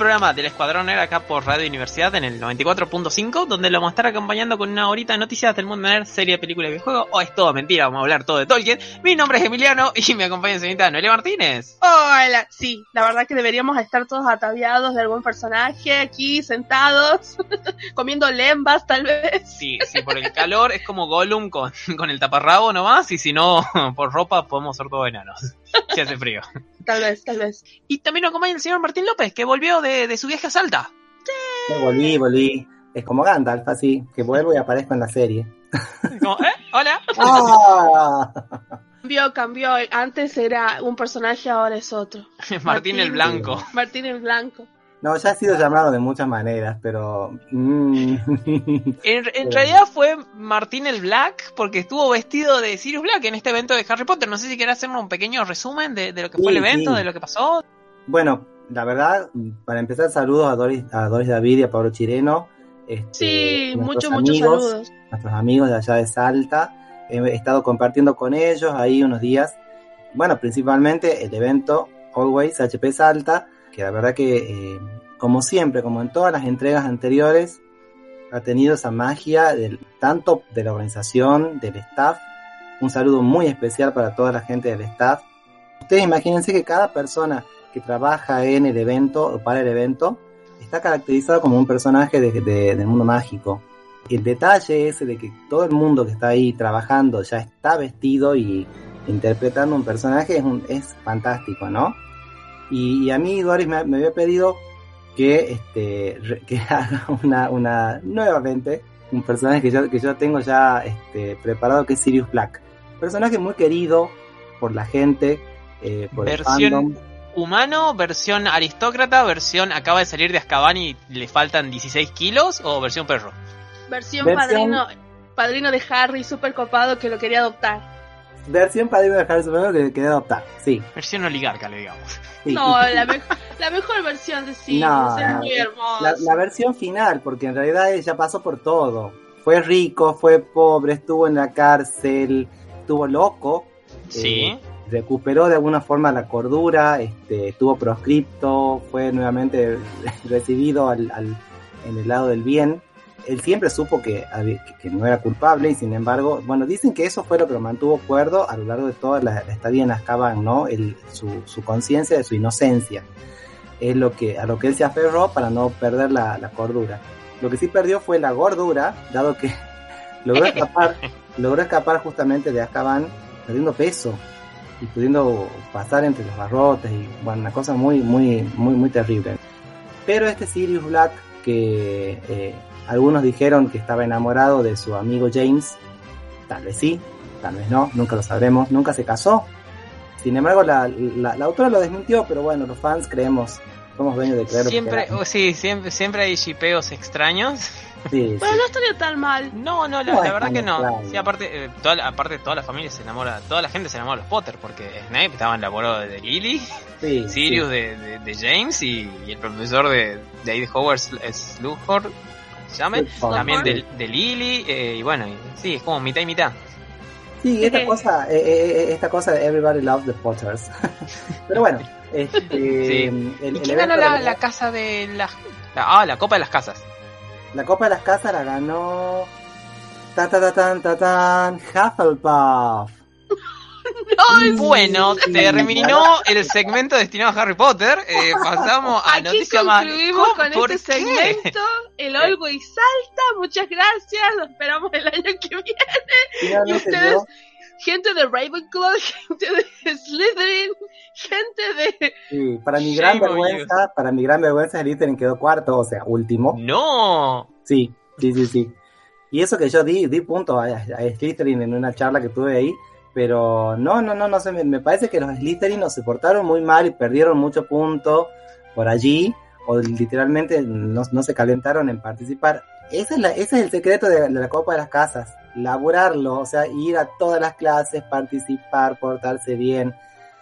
Programa del Escuadrón Nerd acá por Radio Universidad en el 94.5, donde lo vamos a estar acompañando con una horita de noticias del mundo nerd, serie, película y videojuego. O es todo mentira, vamos a hablar todo de Tolkien. Mi nombre es Emiliano y me acompaña la señorita Noelia Martínez. Hola, sí, la verdad que deberíamos estar todos ataviados de algún personaje aquí, sentados, comiendo lembas tal vez. Sí, sí, por el calor es como Gollum con, con el taparrabo nomás, y si no, por ropa podemos ser todos enanos. Si hace frío. Tal vez, tal vez. Y también nos acompaña el señor Martín López, que volvió de, de su viaje a Salta. Me volví, volví. Es como Gandalf, así, que vuelvo y aparezco en la serie. Como, ¿eh? Hola. ¡Ah! Cambió, cambió. Antes era un personaje, ahora es otro. Martín el Blanco. Martín el Blanco. No, ya ha sido llamado de muchas maneras, pero... mm, En, en realidad fue Martín el Black porque estuvo vestido de Sirius Black en este evento de Harry Potter. No sé si querés hacerme un pequeño resumen de, de lo que fue el evento, sí. de lo que pasó. bueno, la verdad, para empezar, saludos a Doris, a Doris David y a Pablo Chireno. este, Sí, muchos, muchos saludos. Nuestros amigos de allá de Salta. He estado compartiendo con ellos ahí unos días. Bueno, principalmente el evento Always HP Salta, que la verdad que, eh, como siempre, como en todas las entregas anteriores, ha tenido esa magia del, tanto de la organización, del staff. Un saludo muy especial para toda la gente del staff. Ustedes imagínense que cada persona que trabaja en el evento o para el evento está caracterizado como un personaje de- de- del mundo mágico. El detalle ese de que todo el mundo que está ahí trabajando ya está vestido y interpretando un personaje es, un- es fantástico, ¿no? Y, y a mí Doris me, me había pedido que, este, que haga una, una, nuevamente, un personaje que yo, que yo tengo ya este, preparado que es Sirius Black. Personaje muy querido por la gente, eh, por el Versión- fandom. Humano, versión aristócrata, versión acaba de salir de Azkaban y le faltan 16 kilos, o versión perro. Versión, Versión- padrino padrino de Harry, súper copado, que lo quería adoptar. Versión padrino de Harry Potter que quería adoptar, sí. Versión oligarca, le digamos. sí. No, la, me- la mejor versión de Sirius, No, es muy. La, la versión final, porque en realidad ella pasó por todo. Fue rico, fue pobre, estuvo en la cárcel, estuvo loco. Sí. eh, recuperó de alguna forma la cordura, este, estuvo proscripto, fue nuevamente recibido al, al- en el lado del bien. Él siempre supo que, que- que no era culpable y sin embargo, bueno, dicen que eso fue lo que lo mantuvo cuerdo a lo largo de toda la, la estadía en Azkaban, ¿no? El- su, su conciencia de su inocencia. Es lo que, a lo que él se aferró para no perder la, la cordura. Lo que sí perdió fue la gordura, dado que logró escapar, logró escapar justamente de Azkaban perdiendo peso y pudiendo pasar entre los barrotes y bueno, una cosa muy, muy, muy, muy terrible. Pero este Sirius Black, que eh, algunos dijeron que estaba enamorado de su amigo James, tal vez sí, tal vez no, nunca lo sabremos, nunca se casó. Sin embargo, la, la, la autora lo desmintió, pero bueno, los fans creemos, somos dueños de creer Siempre, oh, sí, siempre, siempre hay shipeos extraños. Sí, Pero sí. no estaría tan mal. No, no, la, No la es verdad que no. Sí, aparte, eh, toda, la- aparte toda la familia se enamora, toda la gente se enamora de los Potter, porque Snape estaba enamorado de Lily, sí, Sirius sí. de, de- de James y, y el profesor de, de David Hogwarts es Slughorn, ¿cómo se llame? También de, de Lily, eh, y bueno, y- sí, es como mitad y mitad. Sí, esta cosa, eh, eh, eh, esta cosa de Everybody Loves the Potters. Pero bueno, este, Sí. el, ¿Y el quién ganó la, casa de las... la- ah, la Copa de las Casas. la Copa de las Casas la ganó ta ta ta tan ta tan Hufflepuff. No, Bueno, terminó el segmento destinado a Harry Potter. eh, pasamos a Aquí noticias más. con ¿Por este qué? segmento. El Always salta. Muchas gracias. Lo esperamos el año que viene. Y ustedes, yo, gente de Ravenclaw, gente de Slytherin, gente de... sí, para mi gran Shame vergüenza, para mi gran vergüenza, Slytherin quedó cuarto, o sea, último. No. Sí, sí, sí, sí. Y eso que yo di, di punto a, a Slytherin en una charla que tuve ahí, pero no, no, no, no sé, me, me parece que los Slytherin se portaron muy mal y perdieron mucho punto por allí, o literalmente no, no se calentaron en participar. Ese es, la- ese es el secreto de, de la Copa de las Casas, laburarlo, o sea, ir a todas las clases, participar, portarse bien.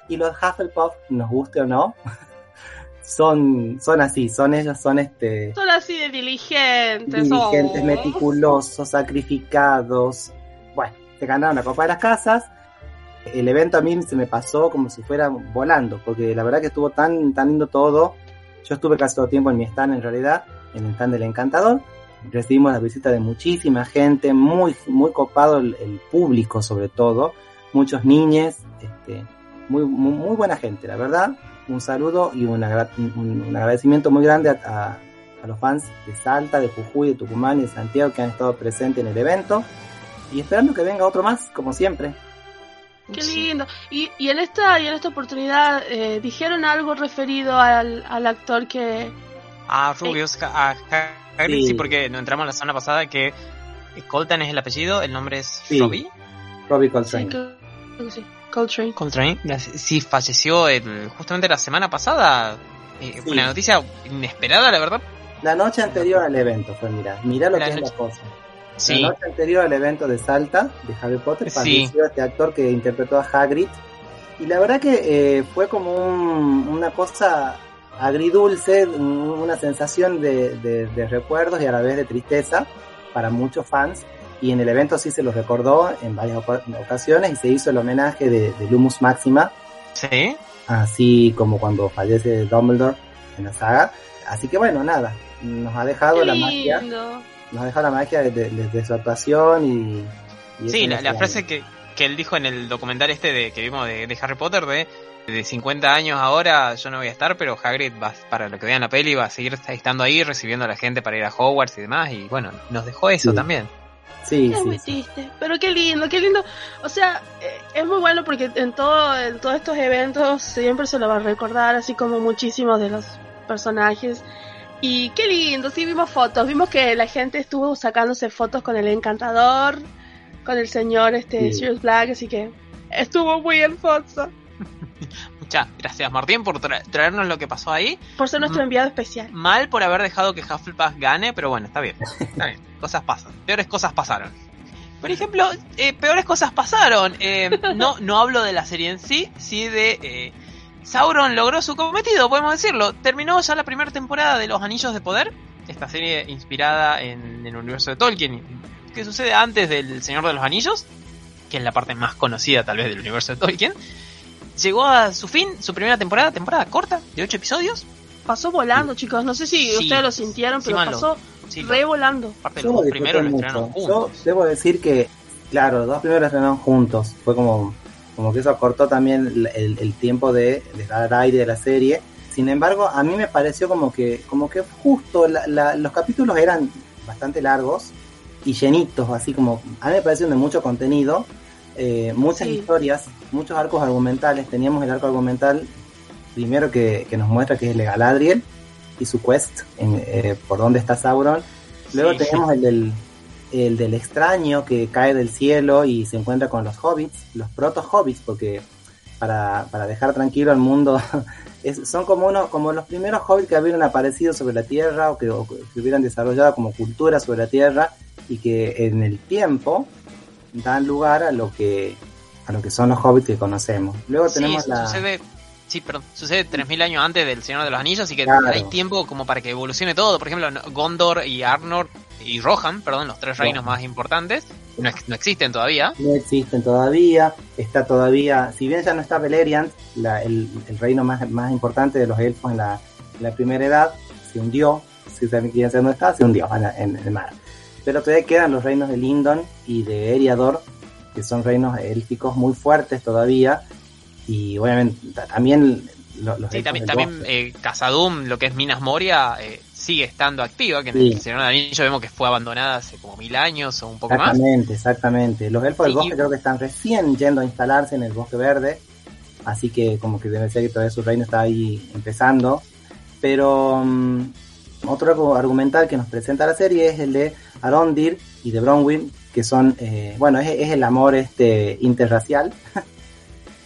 Y los Hufflepuff, nos guste o no, son, son así, son ellos, son este Son así de diligentes. dirigentes oh. meticulosos, sacrificados. Bueno, se ganaron la Copa de las Casas. El evento a mí se me pasó como si fuera volando, porque la verdad que estuvo tan, tan lindo todo. Yo estuve casi todo el tiempo en mi stand en realidad, en el stand del Encantador. Recibimos la visita de muchísima gente, muy, muy copado el, público sobre todo, muchos niños, este, muy, muy, buena gente, la verdad. Un saludo y un, agra- un- un agradecimiento muy grande a- a los fans de Salta, de Jujuy, de Tucumán y de Santiago que han estado presentes en el evento. Y esperando que venga otro más, como siempre. Qué Sí. lindo. Y, y en esta y en esta oportunidad eh, dijeron algo referido al, al actor que A Rubius, a Hagrid, Sí. sí, porque nos entramos la semana pasada que Colton es el apellido, el nombre es Sí. Robbie Robbie Coltrane. Coltrane. Coltrane. Sí, falleció el- justamente la semana pasada. Eh, una noticia inesperada, la verdad. La noche anterior al evento fue, mira, mira lo La que es noche- la cosa. Sí, La noche anterior al evento de Salta, de Harry Potter, Sí. falleció este actor que interpretó a Hagrid. Y la verdad que eh, fue como un- una cosa agridulce, un- una sensación de, de- de recuerdos y a la vez de tristeza para muchos fans. Y en el evento sí se lo recordó en varias oca- ocasiones y se hizo el homenaje de, de Lumus Máxima, sí. así como cuando fallece Dumbledore en la saga. Así que bueno, nada, nos ha dejado Qué la magia. Nos ha dejado la magia de, de- de su actuación y... y Sí, la, la frase que, que él dijo en el documental este de, que vimos de, de Harry Potter de, de 50 años ahora yo no voy a estar, pero Hagrid va, para lo que vean la peli va a seguir estando ahí recibiendo a la gente para ir a Hogwarts y demás y bueno, nos dejó eso Sí. también. Sí, sí. Pero qué lindo, qué lindo. O sea, eh, es muy bueno porque en todo, en todos estos eventos siempre se lo va a recordar, así como muchísimos de los personajes. Y qué lindo, sí vimos fotos, vimos que la gente estuvo sacándose fotos con el encantador, con el señor este Sí. Sirius Black, así que estuvo muy hermoso. Muchas gracias Martín por tra- traernos lo que pasó ahí. Por ser nuestro enviado especial. Mal por haber dejado que Hufflepuff gane, pero bueno, está bien. Está bien. Cosas pasan. Peores cosas pasaron. Por ejemplo, eh, peores cosas pasaron. Eh, no, no hablo de la serie en sí, sí de... eh, Sauron logró su cometido, podemos decirlo. Terminó ya la primera temporada de Los Anillos de Poder, esta serie inspirada en el universo de Tolkien, que sucede antes del Señor de los Anillos, que es la parte más conocida tal vez del universo de Tolkien. Llegó a su fin, su primera temporada, temporada corta, de 8 episodios. Pasó volando, chicos. No sé si Sí. ustedes lo sintieron, pero pasó Sí, re volando. Yo los lo dos primeros lo disfruté estrenaron mucho. Yo juntos. debo decir que, claro, los dos primeros estrenaron juntos. Fue como, como que eso acortó también el, el- el tiempo de, de dar aire de la serie. Sin embargo, a mí me pareció como que, como que justo la- la- los capítulos eran bastante largos y llenitos, así como, a mí me parecieron de mucho contenido, eh, muchas Sí. historias, muchos arcos argumentales. Teníamos el arco argumental primero que, que nos muestra que es el de Galadriel y su quest en, eh, por dónde está Sauron. Luego Sí. tenemos el del, el del extraño que cae del cielo y se encuentra con los hobbits, los proto-hobbits, porque para, para dejar tranquilo al mundo, es- son como uno, como los primeros hobbits que hubieran aparecido sobre la Tierra o que, o que hubieran desarrollado como cultura sobre la Tierra y que en el tiempo dan lugar a lo que a lo que son los hobbits que conocemos. Luego Sí, tenemos la sucede, sí, perdón, sucede 3000 años antes del Señor de los Anillos, así que Claro. hay tiempo como para que evolucione todo. Por ejemplo, Gondor y Arnor y Rohan, perdón, los tres reinos más importantes, no, no existen todavía. no existen todavía, está todavía, si bien ya no está Beleriand, la- el, el reino más, más importante de los elfos en la, en la primera edad, se hundió, si ustedes quieren saber dónde está, se hundió en, el mar. Pero todavía quedan los reinos de Lindon y de Eriador, que son reinos élficos muy fuertes todavía. Y obviamente también los sí, también, también eh, Casadum, lo que es Minas Moria, eh, sigue estando activa, que en el Señor del Anillo vemos que fue abandonada hace como mil años o un poco más. Exactamente, exactamente. Los elfos del bosque creo que están recién yendo a instalarse en el bosque verde, así que como que debe ser que todavía su reino está ahí empezando. Pero um, otro argumental que nos presenta la serie es el de Arondir y de Bronwyn, que son, eh, bueno, es, es, el amor este interracial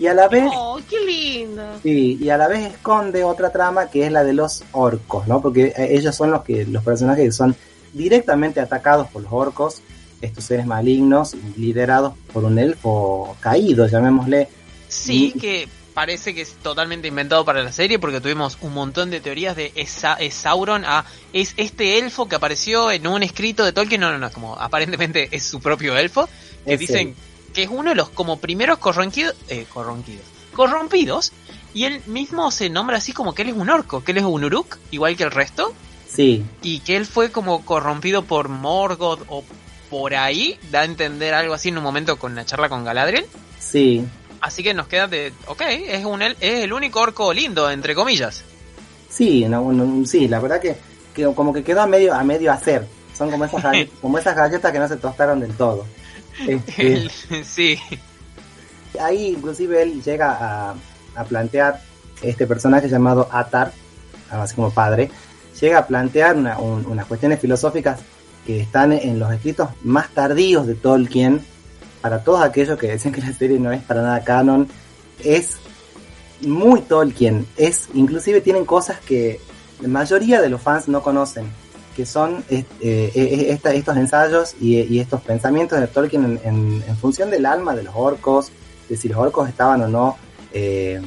Y a la vez. ¡Oh, qué lindo! Sí, y a la vez esconde otra trama que es la de los orcos, ¿no? Porque eh, ellos son los que los personajes que son directamente atacados por los orcos, estos seres malignos, liderados por un elfo caído, llamémosle. Sí, que parece que es totalmente inventado para la serie porque tuvimos un montón de teorías de esa, es Sauron a es este elfo que apareció en un escrito de Tolkien, no, no, no, como aparentemente es su propio elfo, que dicen que es uno de los como primeros corrompidos, eh, corrompidos, corrompidos, y él mismo se nombra así como que él es un orco, que él es un uruk, igual que el resto. Sí. Y que él fue como corrompido por Morgoth o por ahí, da a entender algo así en un momento con la charla con Galadriel. Sí. Así que nos queda de, ok, es, un, es el único orco lindo, entre comillas. Sí, no, sí, la verdad que, que, como que quedó a medio, a medio hacer. Son como esas, como esas galletas que no se tostaron del todo. Este, sí. Ahí inclusive él llega a, plantear este personaje llamado Atar, así como padre, llega a plantear unas cuestiones filosóficas que están en los escritos más tardíos de Tolkien. Para todos aquellos que dicen que la serie no es para nada canon, es muy Tolkien. Es, inclusive tienen cosas que la mayoría de los fans no conocen que son eh, estos ensayos y, estos pensamientos de Tolkien en, función del alma de los orcos, de si los orcos estaban o no eh,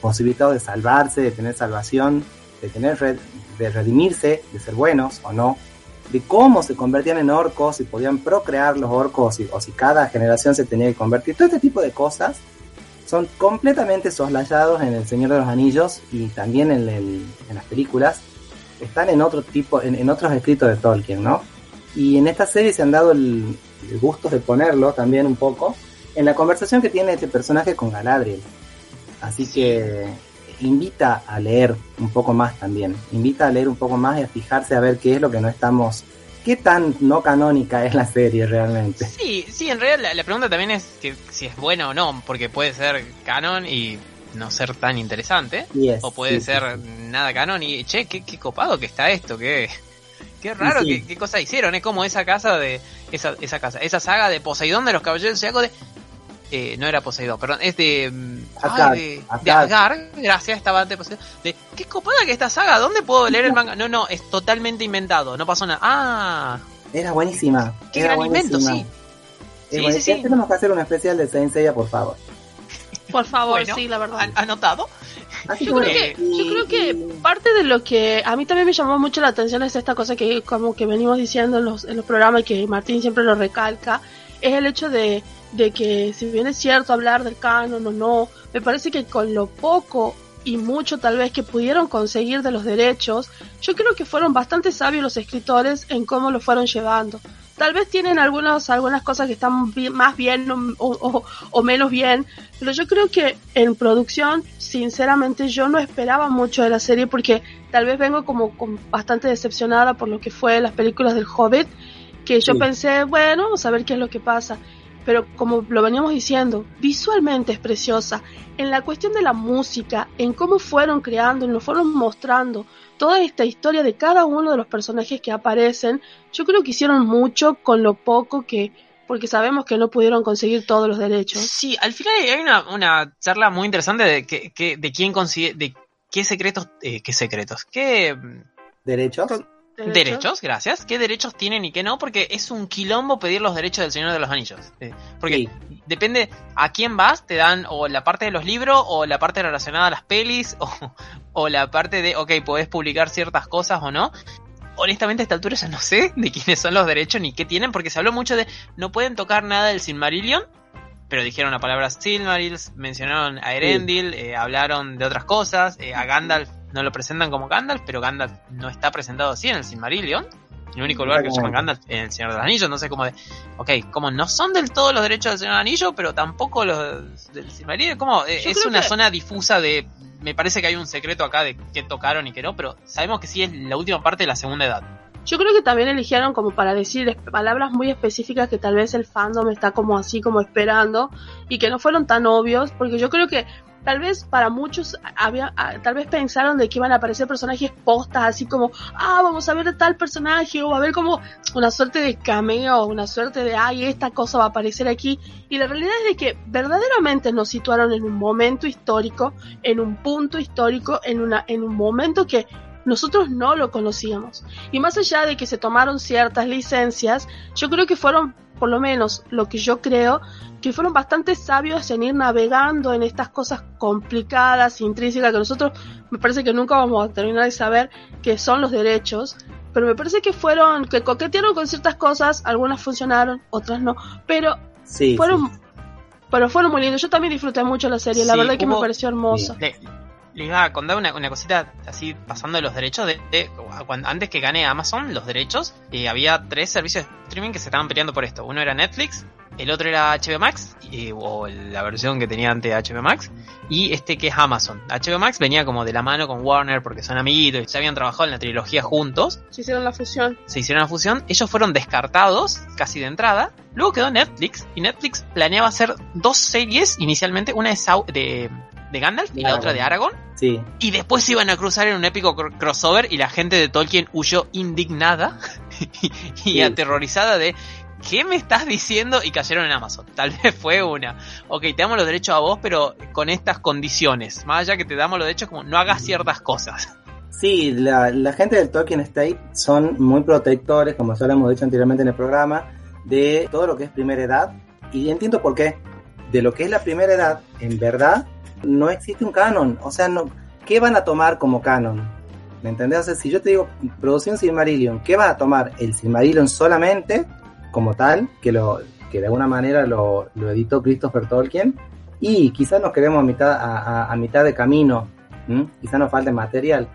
posibilitados de salvarse, de tener salvación, de tener de redimirse, de ser buenos o no, de cómo se convertían en orcos, si podían procrear los orcos o si cada generación se tenía que convertir, todo este tipo de cosas son completamente soslayados en El Señor de los Anillos y también en, en las películas están en otro tipo, en, otros escritos de Tolkien, ¿no? Y en esta serie se han dado el, gusto de ponerlo también un poco en la conversación que tiene este personaje con Galadriel. Así que invita a leer un poco más también. Invita a leer un poco más y a fijarse a ver qué es lo que no estamos. ¿Qué tan no canónica es la serie realmente? Sí, sí, en realidad la, pregunta también es que si es buena o no, porque puede ser canon y no ser tan interesante. o puede ser nada canon y, che, qué, qué, copado que está esto, qué, qué raro, qué, qué, cosa hicieron. Es como esa casa de, esa, esa casa, esa saga de Poseidón de los Caballeros de... Eh, no era Poseidón, perdón, es de, mm, de, Agar, gracias, estaba antes Poseidón. De, qué copada que esta saga, ¿dónde puedo leer el manga? No, no, es totalmente inventado, no pasó nada. Ah, era buenísima. Qué gran invento, sí. sí, sí, sí. Tenemos que hacer un especial de Saint Seiya, por favor. Por favor, sí, la verdad. ¿Anotado? Yo creo, que, yo creo que parte de lo que a mí también me llamó mucho la atención es esta cosa que como que venimos diciendo en los, en los programas y que Martín siempre lo recalca, es el hecho de, de que si bien es cierto hablar del canon o no, me parece que con lo poco y mucho tal vez que pudieron conseguir de los derechos, yo creo que fueron bastante sabios los escritores en cómo lo fueron llevando tal vez tienen algunas, algunas cosas que están más bien o, menos bien, pero yo creo que en producción, sinceramente, yo no esperaba mucho de la serie porque tal vez vengo como, bastante decepcionada por lo que fue las películas del Hobbit, que yo pensé, bueno, vamos a ver qué es lo que pasa. Pero como lo veníamos diciendo, visualmente es preciosa. En la cuestión de la música, en cómo fueron creando, en lo fueron mostrando, toda esta historia de cada uno de los personajes que aparecen, yo creo que hicieron mucho con lo poco que, porque sabemos que no pudieron conseguir todos los derechos. Sí, al final hay una, una charla muy interesante de que, de quién consigue, de qué secretos, eh, qué secretos, qué derechos. ¿Derechos? gracias. ¿Qué derechos tienen y qué no? Porque es un quilombo pedir los derechos del Señor de los Anillos. Eh, porque depende a quién vas, te dan o la parte de los libros o la parte relacionada a las pelis o, o la parte de, ok, podés publicar ciertas cosas o no. Honestamente a esta altura ya no sé de quiénes son los derechos ni qué tienen porque se habló mucho de no pueden tocar nada del Silmarillion pero dijeron la palabra Silmarils, mencionaron a Erendil, eh, hablaron de otras cosas, eh, a Gandalf no lo presentan como Gandalf, pero Gandalf no está presentado así en el Silmarillion. El único lugar que se llama Gandalf es el Señor de los Anillos, entonces como de, ok, como no son del todo los derechos del Señor del Anillo, pero tampoco los del Silmarillion, como eh, es una zona difusa de, me parece que hay un secreto acá de qué tocaron y qué no, pero sabemos que sí es la última parte de la segunda edad. Yo creo que también eligieron como para decir palabras muy específicas que tal vez el fandom está como así como esperando y que no fueron tan obvios, porque yo creo que tal vez para muchos había, tal vez pensaron de que iban a aparecer personajes postas, así como, ah, vamos a ver tal personaje, o a ver como una suerte de cameo, una suerte de, ay, esta cosa va a aparecer aquí. Y la realidad es de que verdaderamente nos situaron en un momento histórico, en un punto histórico, en, una, en un momento que nosotros no lo conocíamos. Y más allá de que se tomaron ciertas licencias, yo creo que fueron, por lo menos lo que yo creo, que fueron bastante sabios en ir navegando en estas cosas complicadas, intrínsecas, que nosotros me parece que nunca vamos a terminar de saber qué son los derechos, pero me parece que fueron, que coquetearon con ciertas cosas, algunas funcionaron, otras no, pero sí, fueron, pero fueron muy lindos. Yo también disfruté mucho la serie, la verdad que me pareció hermosa les iba a contar una, cosita así pasando de los derechos de, antes que gane Amazon los derechos eh, había tres servicios de streaming que se estaban peleando por esto. Uno era Netflix el otro era HBO Max o la versión que tenía antes HBO Max y este que es Amazon. HBO Max venía como de la mano con Warner porque son amiguitos y ya habían trabajado en la trilogía juntos. Se hicieron la fusión. Se hicieron la fusión ellos fueron descartados casi de entrada. Luego quedó Netflix y Netflix planeaba hacer dos series inicialmente una de, de de Gandalf y la otra de Aragorn. Sí. Y después se iban a cruzar en un épico crossover y la gente de Tolkien huyó indignada y, aterrorizada de ¿qué me estás diciendo? Y cayeron en Amazon. Tal vez fue una. Ok, te damos los derechos a vos, pero con estas condiciones. Más allá que te damos los derechos, como no hagas ciertas cosas. Sí, la, la gente del Tolkien State son muy protectores, como ya lo hemos dicho anteriormente en el programa, de todo lo que es primera edad. Y entiendo por qué. De lo que es la primera edad, en verdad, no existe un canon. O sea, no, ¿qué van a tomar como canon? ¿Me entendés? O sea, si yo te digo producción Silmarillion, ¿qué vas a tomar? El Silmarillion solamente, como tal, que lo que de alguna manera lo, editó Christopher Tolkien, y quizás nos quedemos a mitad, a, mitad de camino, quizás nos falte material.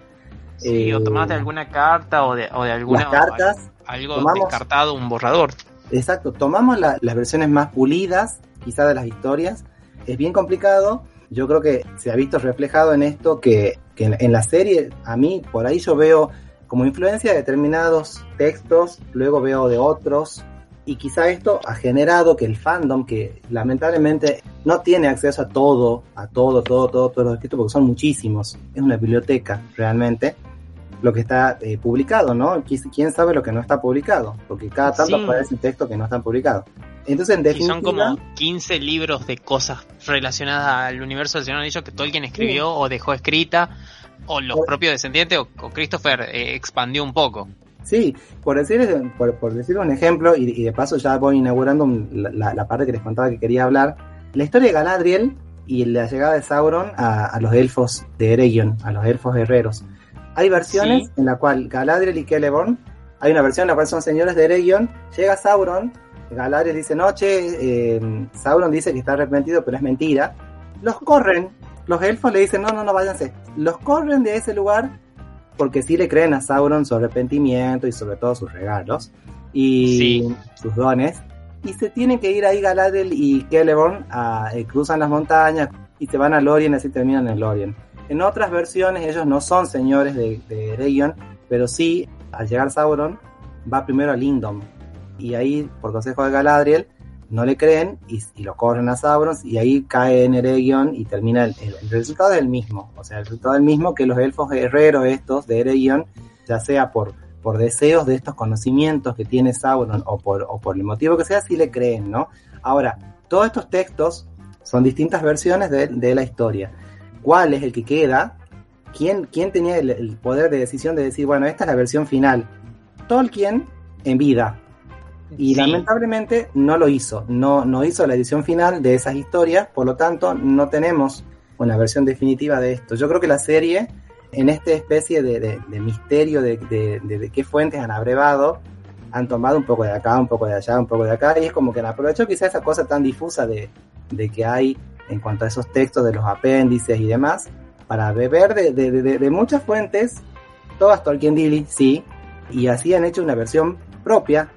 Sí, o eh, alguna carta o de, o de alguna... cartas. Algo descartado, un borrador. Exacto, tomamos las versiones más pulidas, quizás de las historias. Es bien complicado, yo creo que se ha visto reflejado en esto que, en, la serie, a mí por ahí yo veo como influencia de determinados textos, luego veo de otros, y quizá esto ha generado que el fandom, que lamentablemente no tiene acceso a todo, a todo, todo, todo, todos los escritos, porque son muchísimos, es una biblioteca realmente, lo que está eh, publicado, ¿no? ¿Quién sabe lo que no está publicado? Porque cada tanto aparece un texto que no está publicado. Entonces, en son como 15 libros de cosas relacionadas al universo del Señor Anillo que Tolkien escribió o dejó escrita, o los propios descendientes, o, Christopher eh, expandió un poco. Sí, por decir, por, decir un ejemplo, y, de paso ya voy inaugurando la, parte que les contaba que quería hablar, la historia de Galadriel y la llegada de Sauron a, los elfos de Eregion, a los elfos guerreros. Hay versiones en la cual Galadriel y Celeborn, hay una versión en la cual son señores de Eregion, llega Sauron Galadriel dice, noche, eh, Sauron dice que está arrepentido, pero es mentira. Los corren, los elfos le dicen, no, no, no, váyanse. Los corren de ese lugar porque sí le creen a Sauron su arrepentimiento y sobre todo sus regalos y sus dones. Y se tienen que ir ahí Galadriel y Celeborn, a, eh, cruzan las montañas y se van a Lorien, así terminan en Lorien. En otras versiones ellos no son señores de, de pero sí, al llegar Sauron, va primero a Lindon, y ahí, por consejo de Galadriel, no le creen y, lo corren a Sauron y ahí cae en Eregion y termina el, resultado del mismo. O sea, el resultado del mismo que los elfos guerreros estos de Eregion, ya sea por, por deseos de estos conocimientos que tiene Sauron o por, o por el motivo que sea, sí le creen, ¿no? Ahora, todos estos textos son distintas versiones de, la historia. ¿Cuál es el que queda? ¿Quién, quién tenía el, el poder de decisión de decir, bueno, esta es la versión final? Tolkien en vida, y lamentablemente no lo hizo, no, no hizo la edición final de esas historias, por lo tanto no tenemos una versión definitiva de esto. Yo creo que la serie, en esta especie de, misterio de, de, qué fuentes han abrevado, han tomado un poco de acá, un poco de allá, un poco de acá, y es como que han aprovechado quizá esa cosa tan difusa de, que hay en cuanto a esos textos de los apéndices y demás, para beber de, muchas fuentes, todas Tolkien Dilly, sí, y así han hecho una versión propia,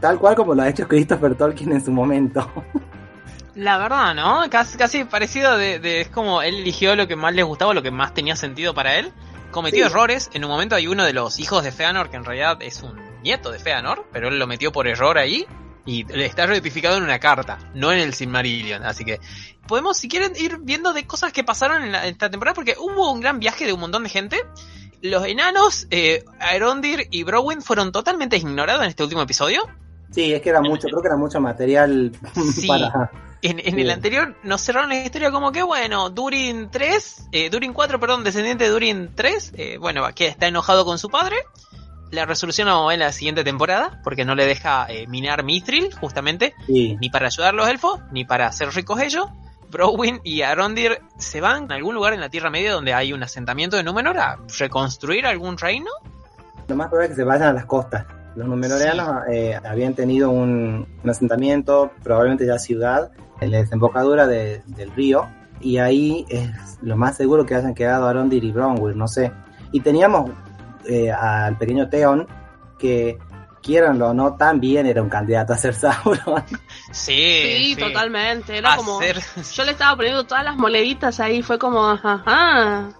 tal cual como lo ha hecho Christopher Tolkien en su momento. La verdad, ¿no? Casi, casi parecido de, de- Es como él eligió lo que más le gustaba, lo que más tenía sentido para él. Cometió Sí. errores. En un momento hay uno de los hijos de Feanor, que en realidad es un nieto de Feanor, pero él lo metió por error ahí. Y está rectificado en una carta, no en el Silmarillion. Así que podemos, si quieren, ir viendo de cosas que pasaron en, la- en esta temporada, porque hubo un gran viaje de un montón de gente. Los enanos, eh, Aerondir y Browin fueron totalmente ignorados en este último episodio. Sí, es que era mucho, creo que era mucho material Sí. para... En, en Sí. el anterior nos cerraron la historia como que, bueno, Durin 3, eh, Durin 4, perdón, descendiente de Durin 3, eh, bueno, que está enojado con su padre. La resolución ver en la siguiente temporada, porque no le deja eh, minar Mithril, justamente, Sí, ni para ayudar a los elfos, ni para hacer ricos ellos. Browin y Arondir se van a algún lugar en la Tierra Media donde hay un asentamiento de Númenor a reconstruir algún reino. lo más probable es que se vayan a las costas. Los numeroreanos eh, habían tenido un, un asentamiento, probablemente ya ciudad, en la desembocadura de- del río, y ahí es lo más seguro que hayan quedado Arondir y Bronwyn, no sé. Y teníamos eh, al pequeño Theon, que quieranlo o no, también era un candidato a ser Sauron. Sí, Sí, totalmente. Era como. Yo le estaba poniendo todas las moneditas ahí, fue como, ajá.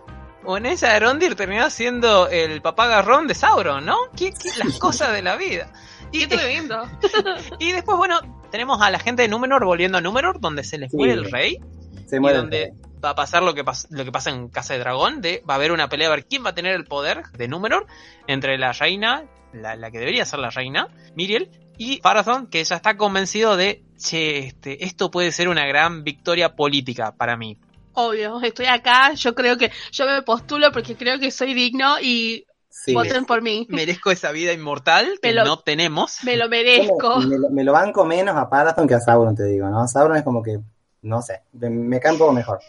O en esa Arondir terminó siendo el papá garrón de Sauron, ¿no? ¿Qué, qué las cosas de la vida? Y tremendo. y después, bueno, tenemos a la gente de Númenor volviendo a Númenor, donde se les Sí. muere el rey. Se y muere. donde va a pasar lo que, pas- lo que pasa en Casa de Dragón, de va a haber una pelea a ver quién va a tener el poder de Númenor entre la reina, la, la que debería ser la reina, Miriel, y Farathon, que ya está convencido de, che, este, esto puede ser una gran victoria política para mí. Obvio, estoy acá, yo creo que yo me postulo porque creo que soy digno y Sí. voten por mí. Merezco esa vida inmortal que lo- no tenemos. Me lo merezco. Me, lo- me lo banco menos a Parathon que a Sauron, te digo, ¿no? Sauron es como que, no sé, me, me cae un poco mejor.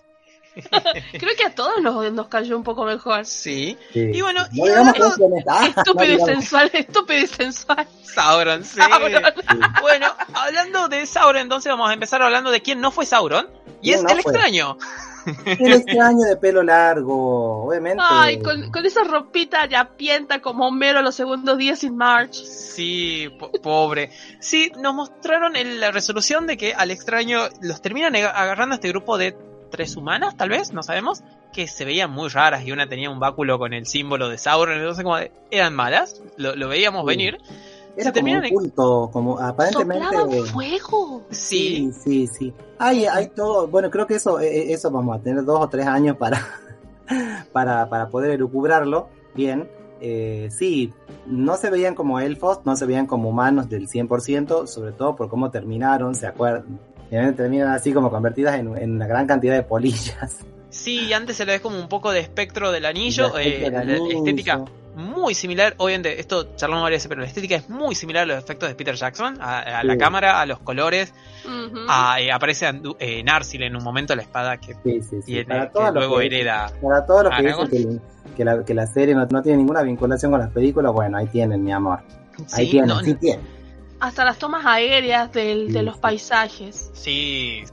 Creo que a todos nos, nos cayó un poco mejor. Sí, Sí. Y bueno, no y hablando- no Estúpido sensual, estúpido y sensual. Sauron, sí. Sauron. Bueno, hablando de Sauron, entonces vamos a empezar hablando de quién no fue Sauron. Y ¿Quién es no el fue? extraño. El extraño de pelo largo, obviamente. Ay, con, con esa ropita ya pienta como Homero los segundos días sin March. Sí, po- pobre. Sí, nos mostraron en la resolución de que al extraño los terminan ag- agarrando a este grupo de tres humanas, tal vez, no sabemos, que se veían muy raras y una tenía un báculo con el símbolo de Sauron, entonces como de- eran malas, lo, lo veíamos Sí. venir. Era se como un culto, como aparentemente. Fuego. Sí, Sí, sí, sí. Hay, hay todo, bueno, creo que eso, eh, eh, eso vamos a tener dos o tres años para, para, para poder elucubrarlo bien. Eh, sí, no se veían como elfos, no se veían como humanos del 100%, sobre todo por cómo terminaron, se acuerdan. Finalmente terminan así como convertidas en, en una gran cantidad de polillas. sí, y antes se le ve como un poco de espectro del anillo, La eh, estética la del anillo. estética muy similar, obviamente esto charlamos varias veces, pero la estética es muy similar a los efectos de Peter Jackson, a, a la cámara, a los colores, a- eh, aparece Andu- eh, Narsil en un momento la espada que, Sí, sí, sí. tiene, Para que todos los luego que- hereda. Para todos los que dicen que, que la, que la serie no, no tiene ninguna vinculación con las películas, bueno, ahí tienen, mi amor. Ahí Sí, tienen, no, sí tienen. Hasta las tomas aéreas del- de los paisajes. sí.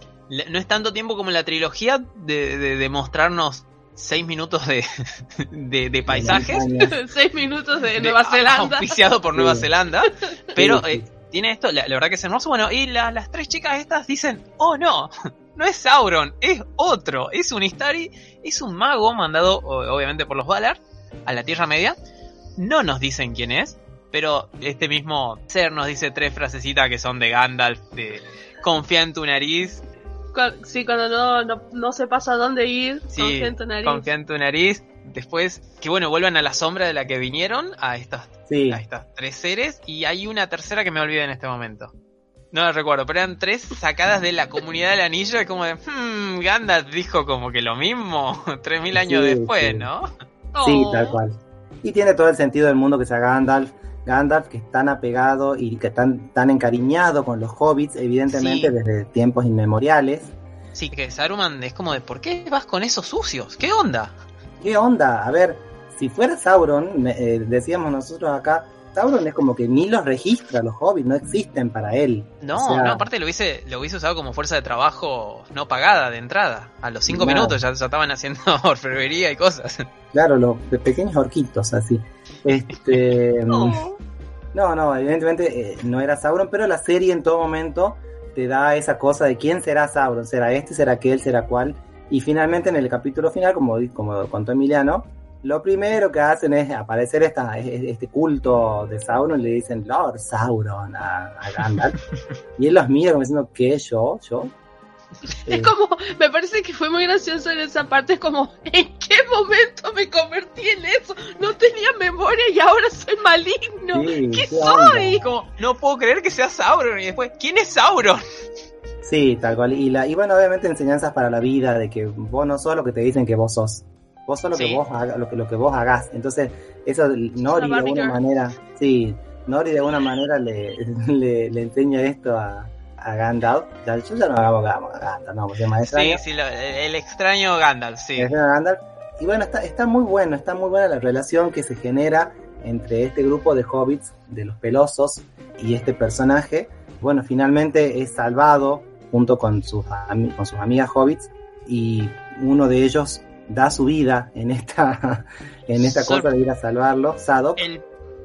No es tanto tiempo como en la trilogía de, de- de mostrarnos seis minutos de, de, de paisajes. Seis minutos de de- Nueva Zelanda. Auspiciado por Nueva Sí. Zelanda. Pero eh, tiene esto, la, la verdad que es hermoso. Bueno, y la- las tres chicas estas dicen, oh no, no es Sauron, es otro, es un Istari, es un mago mandado obviamente por los Valar a la Tierra Media. No nos dicen quién es, pero este mismo ser nos dice tres frasecitas que son de Gandalf, de confía en tu nariz, Sí, cuando no, no, no se pasa a dónde ir, Sí, confía en tu nariz. confía en tu nariz. Después, que bueno, vuelvan a la sombra de la que vinieron, a estas Sí, a estas tres seres y hay una tercera que me olvidé en este momento. No la recuerdo, pero eran tres sacadas de la comunidad del anillo y como de, hmm, Gandalf dijo como que lo mismo, tres mil años Sí, después, sí. ¿no? sí, Oh. tal cual. Y tiene todo el sentido del mundo que sea Gandalf. Gandalf que es tan apegado y que tan, tan encariñado con los hobbits, evidentemente Sí. desde tiempos inmemoriales. Sí, que Saruman es como de, ¿por qué vas con esos sucios? ¿Qué onda? ¿Qué onda? A ver, si fuera Sauron, eh, decíamos nosotros acá, Sauron es como que ni los registra, los hobbits no existen para él. No, O sea, no, aparte lo hubiese, lo hubiese usado como fuerza de trabajo no pagada de entrada. A los cinco minutos ya, ya estaban haciendo orfebrería y cosas. Claro, los pe- pequeños orquitos así. Este, Oh. No, no, evidentemente eh, no era Sauron, pero la serie en todo momento te da esa cosa de quién será Sauron, será este, será aquel, será cuál. Y finalmente en el capítulo final, como, como contó Emiliano, lo primero que hacen es aparecer esta, este culto de Sauron y le dicen Lord Sauron a, a Gandalf. y él los mira como diciendo, ¿qué? ¿Yo? ¿Yo? Es como, me parece que fue muy gracioso en esa parte, es como, ¿en qué momento me convertí en eso? No tenía memoria y ahora soy maligno. Sí, ¿Qué qué soy? Como, no puedo creer que sea Sauron. Y después, ¿quién es Sauron? Sí, tal cual. Y, la, y bueno, obviamente enseñanzas para la vida, de que vos no sos lo que te dicen que vos sos. Vos sos lo Sí. que vos haga- lo que, lo que vos hagas. Entonces, eso Nori de alguna girl. manera, sí, Nori de alguna manera le, le, le enseña esto a, a Gandalf. Ya, yo ya no hago a Gandalf, no, porque es más Sí, extraño. sí, lo- el extraño Gandalf, sí. Gandalf. Y bueno, está, está muy bueno, está muy buena la relación que se genera entre este grupo de hobbits, de los pelosos, y este personaje. Bueno, finalmente es salvado junto con sus, con sus amigas hobbits y uno de ellos da su vida en esta, en esta Sor- cosa de ir a salvarlo, Sadok. El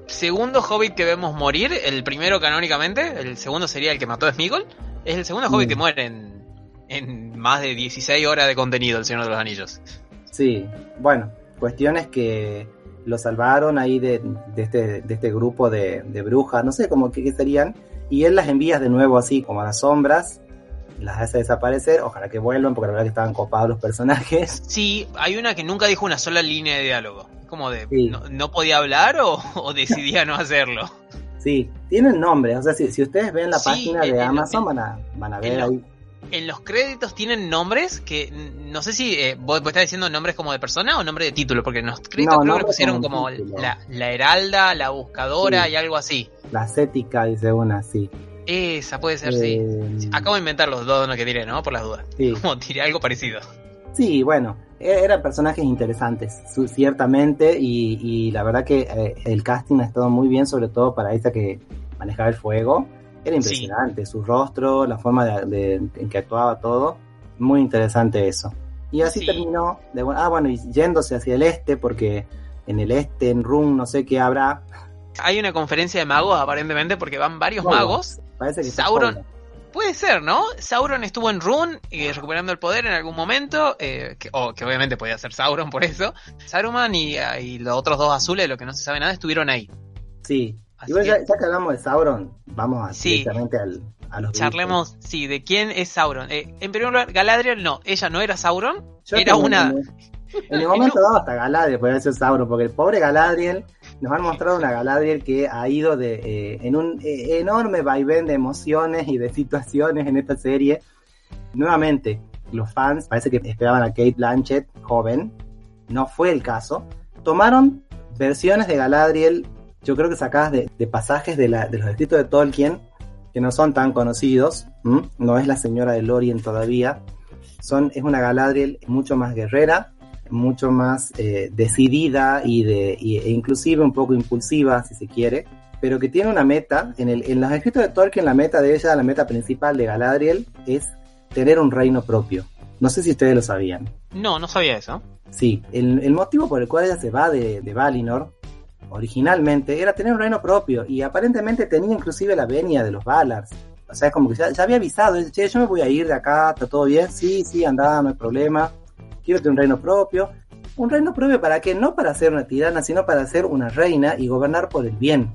segundo hobbit que vemos morir, el primero canónicamente, el segundo sería el que mató a Smeagol, es el segundo hobbit Mm. que muere en, en más de 16 horas de contenido El Señor de los Anillos. Sí, bueno, cuestiones que lo salvaron ahí de, de este, de este grupo de, de brujas, no sé cómo que, qué serían, y él las envía de nuevo así como a las sombras, las hace desaparecer, ojalá que vuelvan porque la verdad que estaban copados los personajes. Sí, hay una que nunca dijo una sola línea de diálogo. Como de, Sí. no, no podía hablar o, o decidía no hacerlo? Sí, tienen nombres, o sea, si, si ustedes ven la Sí, página de Amazon van a, van a ver ahí. En los créditos tienen nombres que no sé si eh, vos, vos estás diciendo nombres como de persona o nombre de título, porque en los créditos No, creo que pusieron como la, la Heralda, la Buscadora Sí. y algo así. La Cética, dice una, sí. Esa puede ser, sí. Eh, Acabo de inventar los dos no que tiré, ¿no? Por las dudas. sí. Como tiré algo parecido. Sí, bueno, e- eran personajes interesantes, ciertamente, y, y la verdad que eh, el casting ha estado muy bien, sobre todo para esa que manejaba el fuego. Era impresionante, su rostro, la forma de, de- en que actuaba todo, muy interesante eso. Y así Sí. terminó, de, ah bueno, y yéndose hacia el este, porque en el este, en Rum, no sé qué habrá, Hay una conferencia de magos aparentemente porque van varios Magos. magos. Parece que Sauron. Puede ser, ¿no? Sauron estuvo en Rune eh, recuperando el poder en algún momento, eh, que, o que obviamente podía ser Sauron por eso. Saruman y, y los otros dos azules, lo que no se sabe nada, estuvieron ahí. Sí, Así y bueno, que ya, ya que hablamos de Sauron, vamos Sí. directamente al, a los charlemos, sí, de quién es Sauron. Eh, en primer lugar, Galadriel no, ella no era Sauron, Yo era una... En, el momento dado hasta Galadriel puede ser Sauron, porque el pobre Galadriel nos han mostrado una Galadriel que ha ido de, eh, en un eh, enorme vaivén de emociones y de situaciones en esta serie. Nuevamente, los fans parece que esperaban a Kate Blanchett joven, no fue el caso. Tomaron versiones de Galadriel, yo creo que sacadas de, pasajes de, los escritos de Tolkien, que no son tan conocidos, no es la señora de Lorien todavía, son, es una Galadriel mucho más guerrera, mucho más eh, decidida y de, y- e inclusive un poco impulsiva, si se quiere, pero que tiene una meta, en, el, en los escritos de Tolkien la meta de ella, la meta principal de Galadriel es tener un reino propio. No sé si ustedes lo sabían. No, no sabía eso. Sí, el, el motivo por el cual ella se va de, de Valinor originalmente era tener un reino propio y aparentemente tenía inclusive la venia de los Valars. O sea, es como que ya, ya había avisado, che, yo me voy a ir de acá, está todo bien, sí, sí, anda, no hay problema, un reino propio. ¿Un reino propio para qué? No para ser una tirana, sino para ser una reina y gobernar por el bien.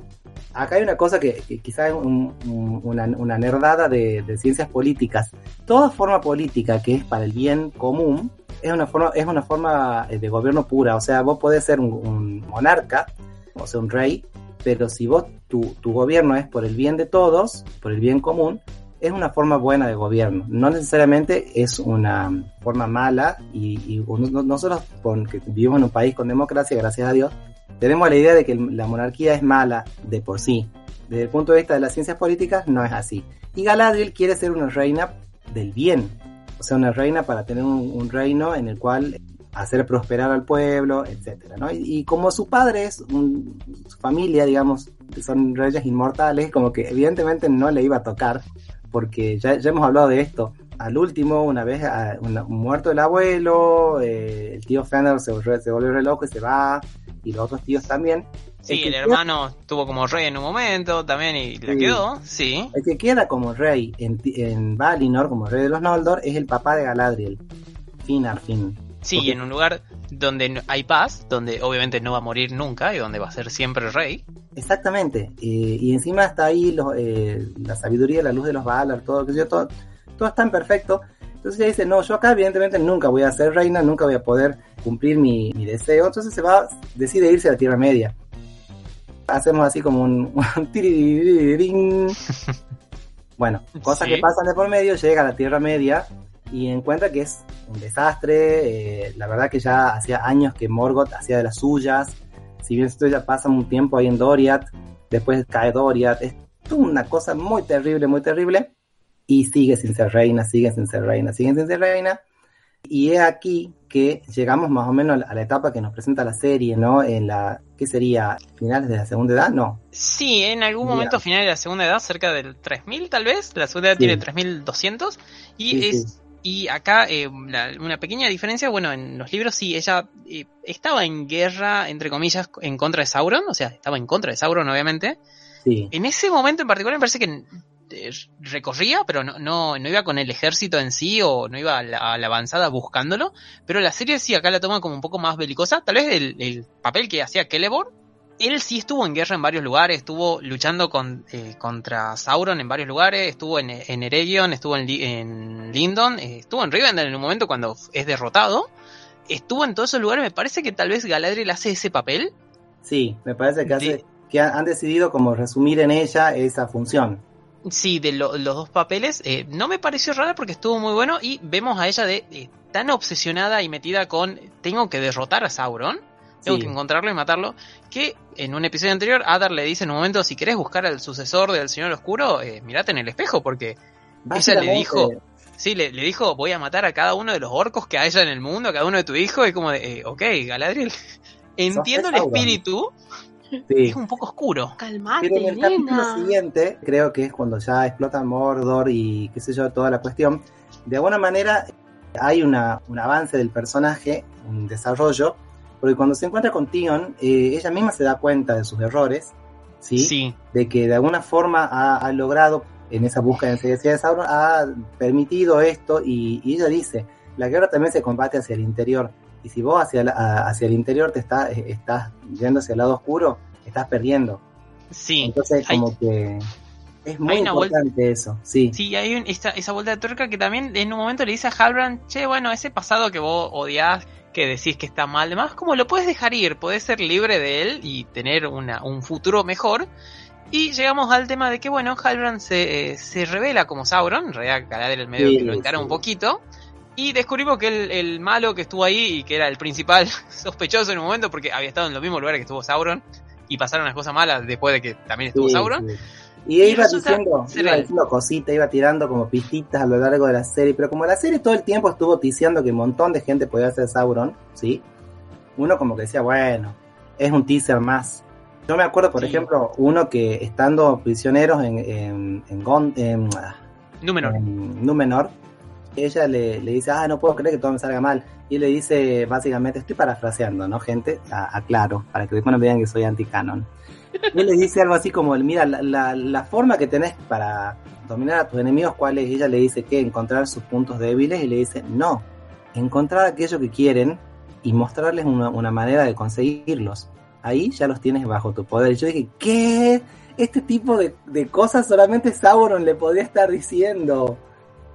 Acá hay una cosa que, que quizás es un- un- una, nerdada de, de ciencias políticas. Toda forma política que es para el bien común es una forma, es una forma eh, de gobierno pura. O sea, vos podés ser un, un monarca, o sea, un rey, pero si vos, tu, tu gobierno es por el bien de todos, por el bien común, es una forma buena de gobierno. No necesariamente es una forma mala y, y no- nosotros, con- que vivimos en un país con democracia, gracias a Dios, tenemos la idea de que la monarquía es mala de por sí. Desde el punto de vista de las ciencias políticas, no es así. Y Galadriel quiere ser una reina del bien. O sea, una reina para tener un, un reino en el cual hacer prosperar al pueblo, etcétera, ¿no? Y, y como su padre es un- su familia, digamos, son reyes inmortales, como que evidentemente no le iba a tocar, porque ya, ya hemos hablado de esto. Al último, una vez a- una- muerto el abuelo, eh, el tío Fender se, se volvió re loco y se va, y los otros tíos también. Sí, el, queda- hermano estuvo como rey en un momento también y la Sí. quedó, sí. El que queda como rey en, en Valinor, como rey de los Noldor, es el papá de Galadriel, Finarfin. Sí, Porque- en un lugar donde hay paz, donde obviamente no va a morir nunca y donde va a ser siempre rey. Exactamente. eh, y encima está ahí los, eh, la sabiduría, la luz de los Valar, todo, sé yo, todo, todo es tan perfecto. Entonces ella dice, no, yo acá evidentemente nunca voy a ser reina, nunca voy a poder cumplir mi, mi deseo. Entonces se va, decide irse a la Tierra Media. Hacemos así como un, un. Bueno, cosas Sí. que pasan de por medio, llega a la Tierra Media y encuentra que es un desastre. eh, la verdad que ya hacía años que Morgoth hacía de las suyas. Si bien esto ya pasa un tiempo ahí en Doriath, después cae Doriath. Es una cosa muy terrible, muy terrible. Y sigue sin ser reina, sigue sin ser reina, sigue sin ser reina. Y es aquí que llegamos más o menos a la- a la etapa que nos presenta la serie, ¿no? En la, ¿qué sería? ¿Finales de la segunda edad? No. Sí, en algún Mira. momento final de la segunda edad, cerca del 3000 tal vez, la segunda edad Sí. tiene 3200 y Sí, es sí. Y acá eh, la- una pequeña diferencia, bueno, en los libros sí, ella eh, estaba en guerra, entre comillas, en contra de Sauron, o sea, estaba en contra de Sauron, obviamente. Sí. En ese momento en particular me parece que eh, recorría, pero no, no, no iba con el ejército en sí o no iba a la, a la avanzada buscándolo. Pero la serie sí acá la toma como un poco más belicosa. Tal vez el, el papel que hacía Celeborn, él sí estuvo en guerra en varios lugares, estuvo luchando con, eh, contra Sauron en varios lugares, estuvo en, en Eregion, estuvo en, Li- en Lindon, eh, estuvo en Rivendell en un momento cuando es derrotado. Estuvo en todos esos lugares, me parece que tal vez Galadriel hace ese papel. Sí, me parece que, hace, De- que han decidido como resumir en ella esa función. Sí, de lo- los dos papeles. eh, no me pareció rara porque estuvo muy bueno y vemos a ella de eh, tan obsesionada y metida con tengo que derrotar a Sauron, tengo Sí. que encontrarlo y matarlo, que en un episodio anterior Adar le dice en un momento si querés buscar al sucesor del Señor Oscuro, eh, mirate en el espejo porque ella le dijo, sí, le, le dijo voy a matar a cada uno de los orcos que haya en el mundo, a cada uno de tu hijo, y como de, eh, ok, Galadriel, entiendo el espíritu, sí. es un poco oscuro. Calmate, Pero en el capítulo nena. siguiente, creo que es cuando ya explota Mordor y qué sé yo, toda la cuestión, de alguna manera hay una, un avance del personaje, un desarrollo, porque cuando se encuentra con Tion, eh, ella misma se da cuenta de sus errores, ¿sí? Sí, de que de alguna forma ha, ha logrado, en esa búsqueda de enseguida de Sauron, ha permitido esto y, y ella dice, la guerra también se combate hacia el interior, y si vos hacia, la- hacia el interior te está, eh, estás yendo hacia el lado oscuro, estás perdiendo. sí. Entonces Hay- como que es muy vuelta- importante eso, sí. Sí, hay un- esta, esa vuelta de tuerca que también en un momento le dice a Halbrand, che, bueno, ese pasado que vos odiás, que decís que está mal, demás, como lo puedes dejar ir, podés ser libre de él y tener una, un futuro mejor. Y llegamos al tema de que, bueno, Halbrand se, eh, se revela como Sauron, en realidad Galadriel el medio Sí, que lo encara sí. un poquito. Y descubrimos que el, el malo que estuvo ahí y que era el principal sospechoso en un momento, porque había estado en los mismos lugares que estuvo Sauron, y pasaron las cosas malas después de que también estuvo Sí, Sauron. Y iba diciendo, iba diciendo cositas, iba tirando como pistitas a lo largo de la serie, pero como la serie todo el tiempo estuvo ticiando que un montón de gente podía ser Sauron, ¿sí? Uno como que decía, bueno, es un teaser más. Yo me acuerdo, por Sí. ejemplo, uno que estando prisioneros en, en, en, Gon- en- Númenor. en Númenor, ella le, le dice, ah, no puedo creer que todo me salga mal. Y le dice, básicamente, estoy parafraseando, ¿no, gente? A- Aclaro, para que después no me digan que soy anti-canon. Y él le dice algo así como, mira, la, la, la forma que tenés para dominar a tus enemigos, ¿cuál es? Y ella le dice que encontrar sus puntos débiles y le dice, no, encontrar aquello que quieren y mostrarles una, una manera de conseguirlos. Ahí ya los tienes bajo tu poder. Y yo dije, ¿qué? Este tipo de, de cosas solamente Sauron le podría estar diciendo.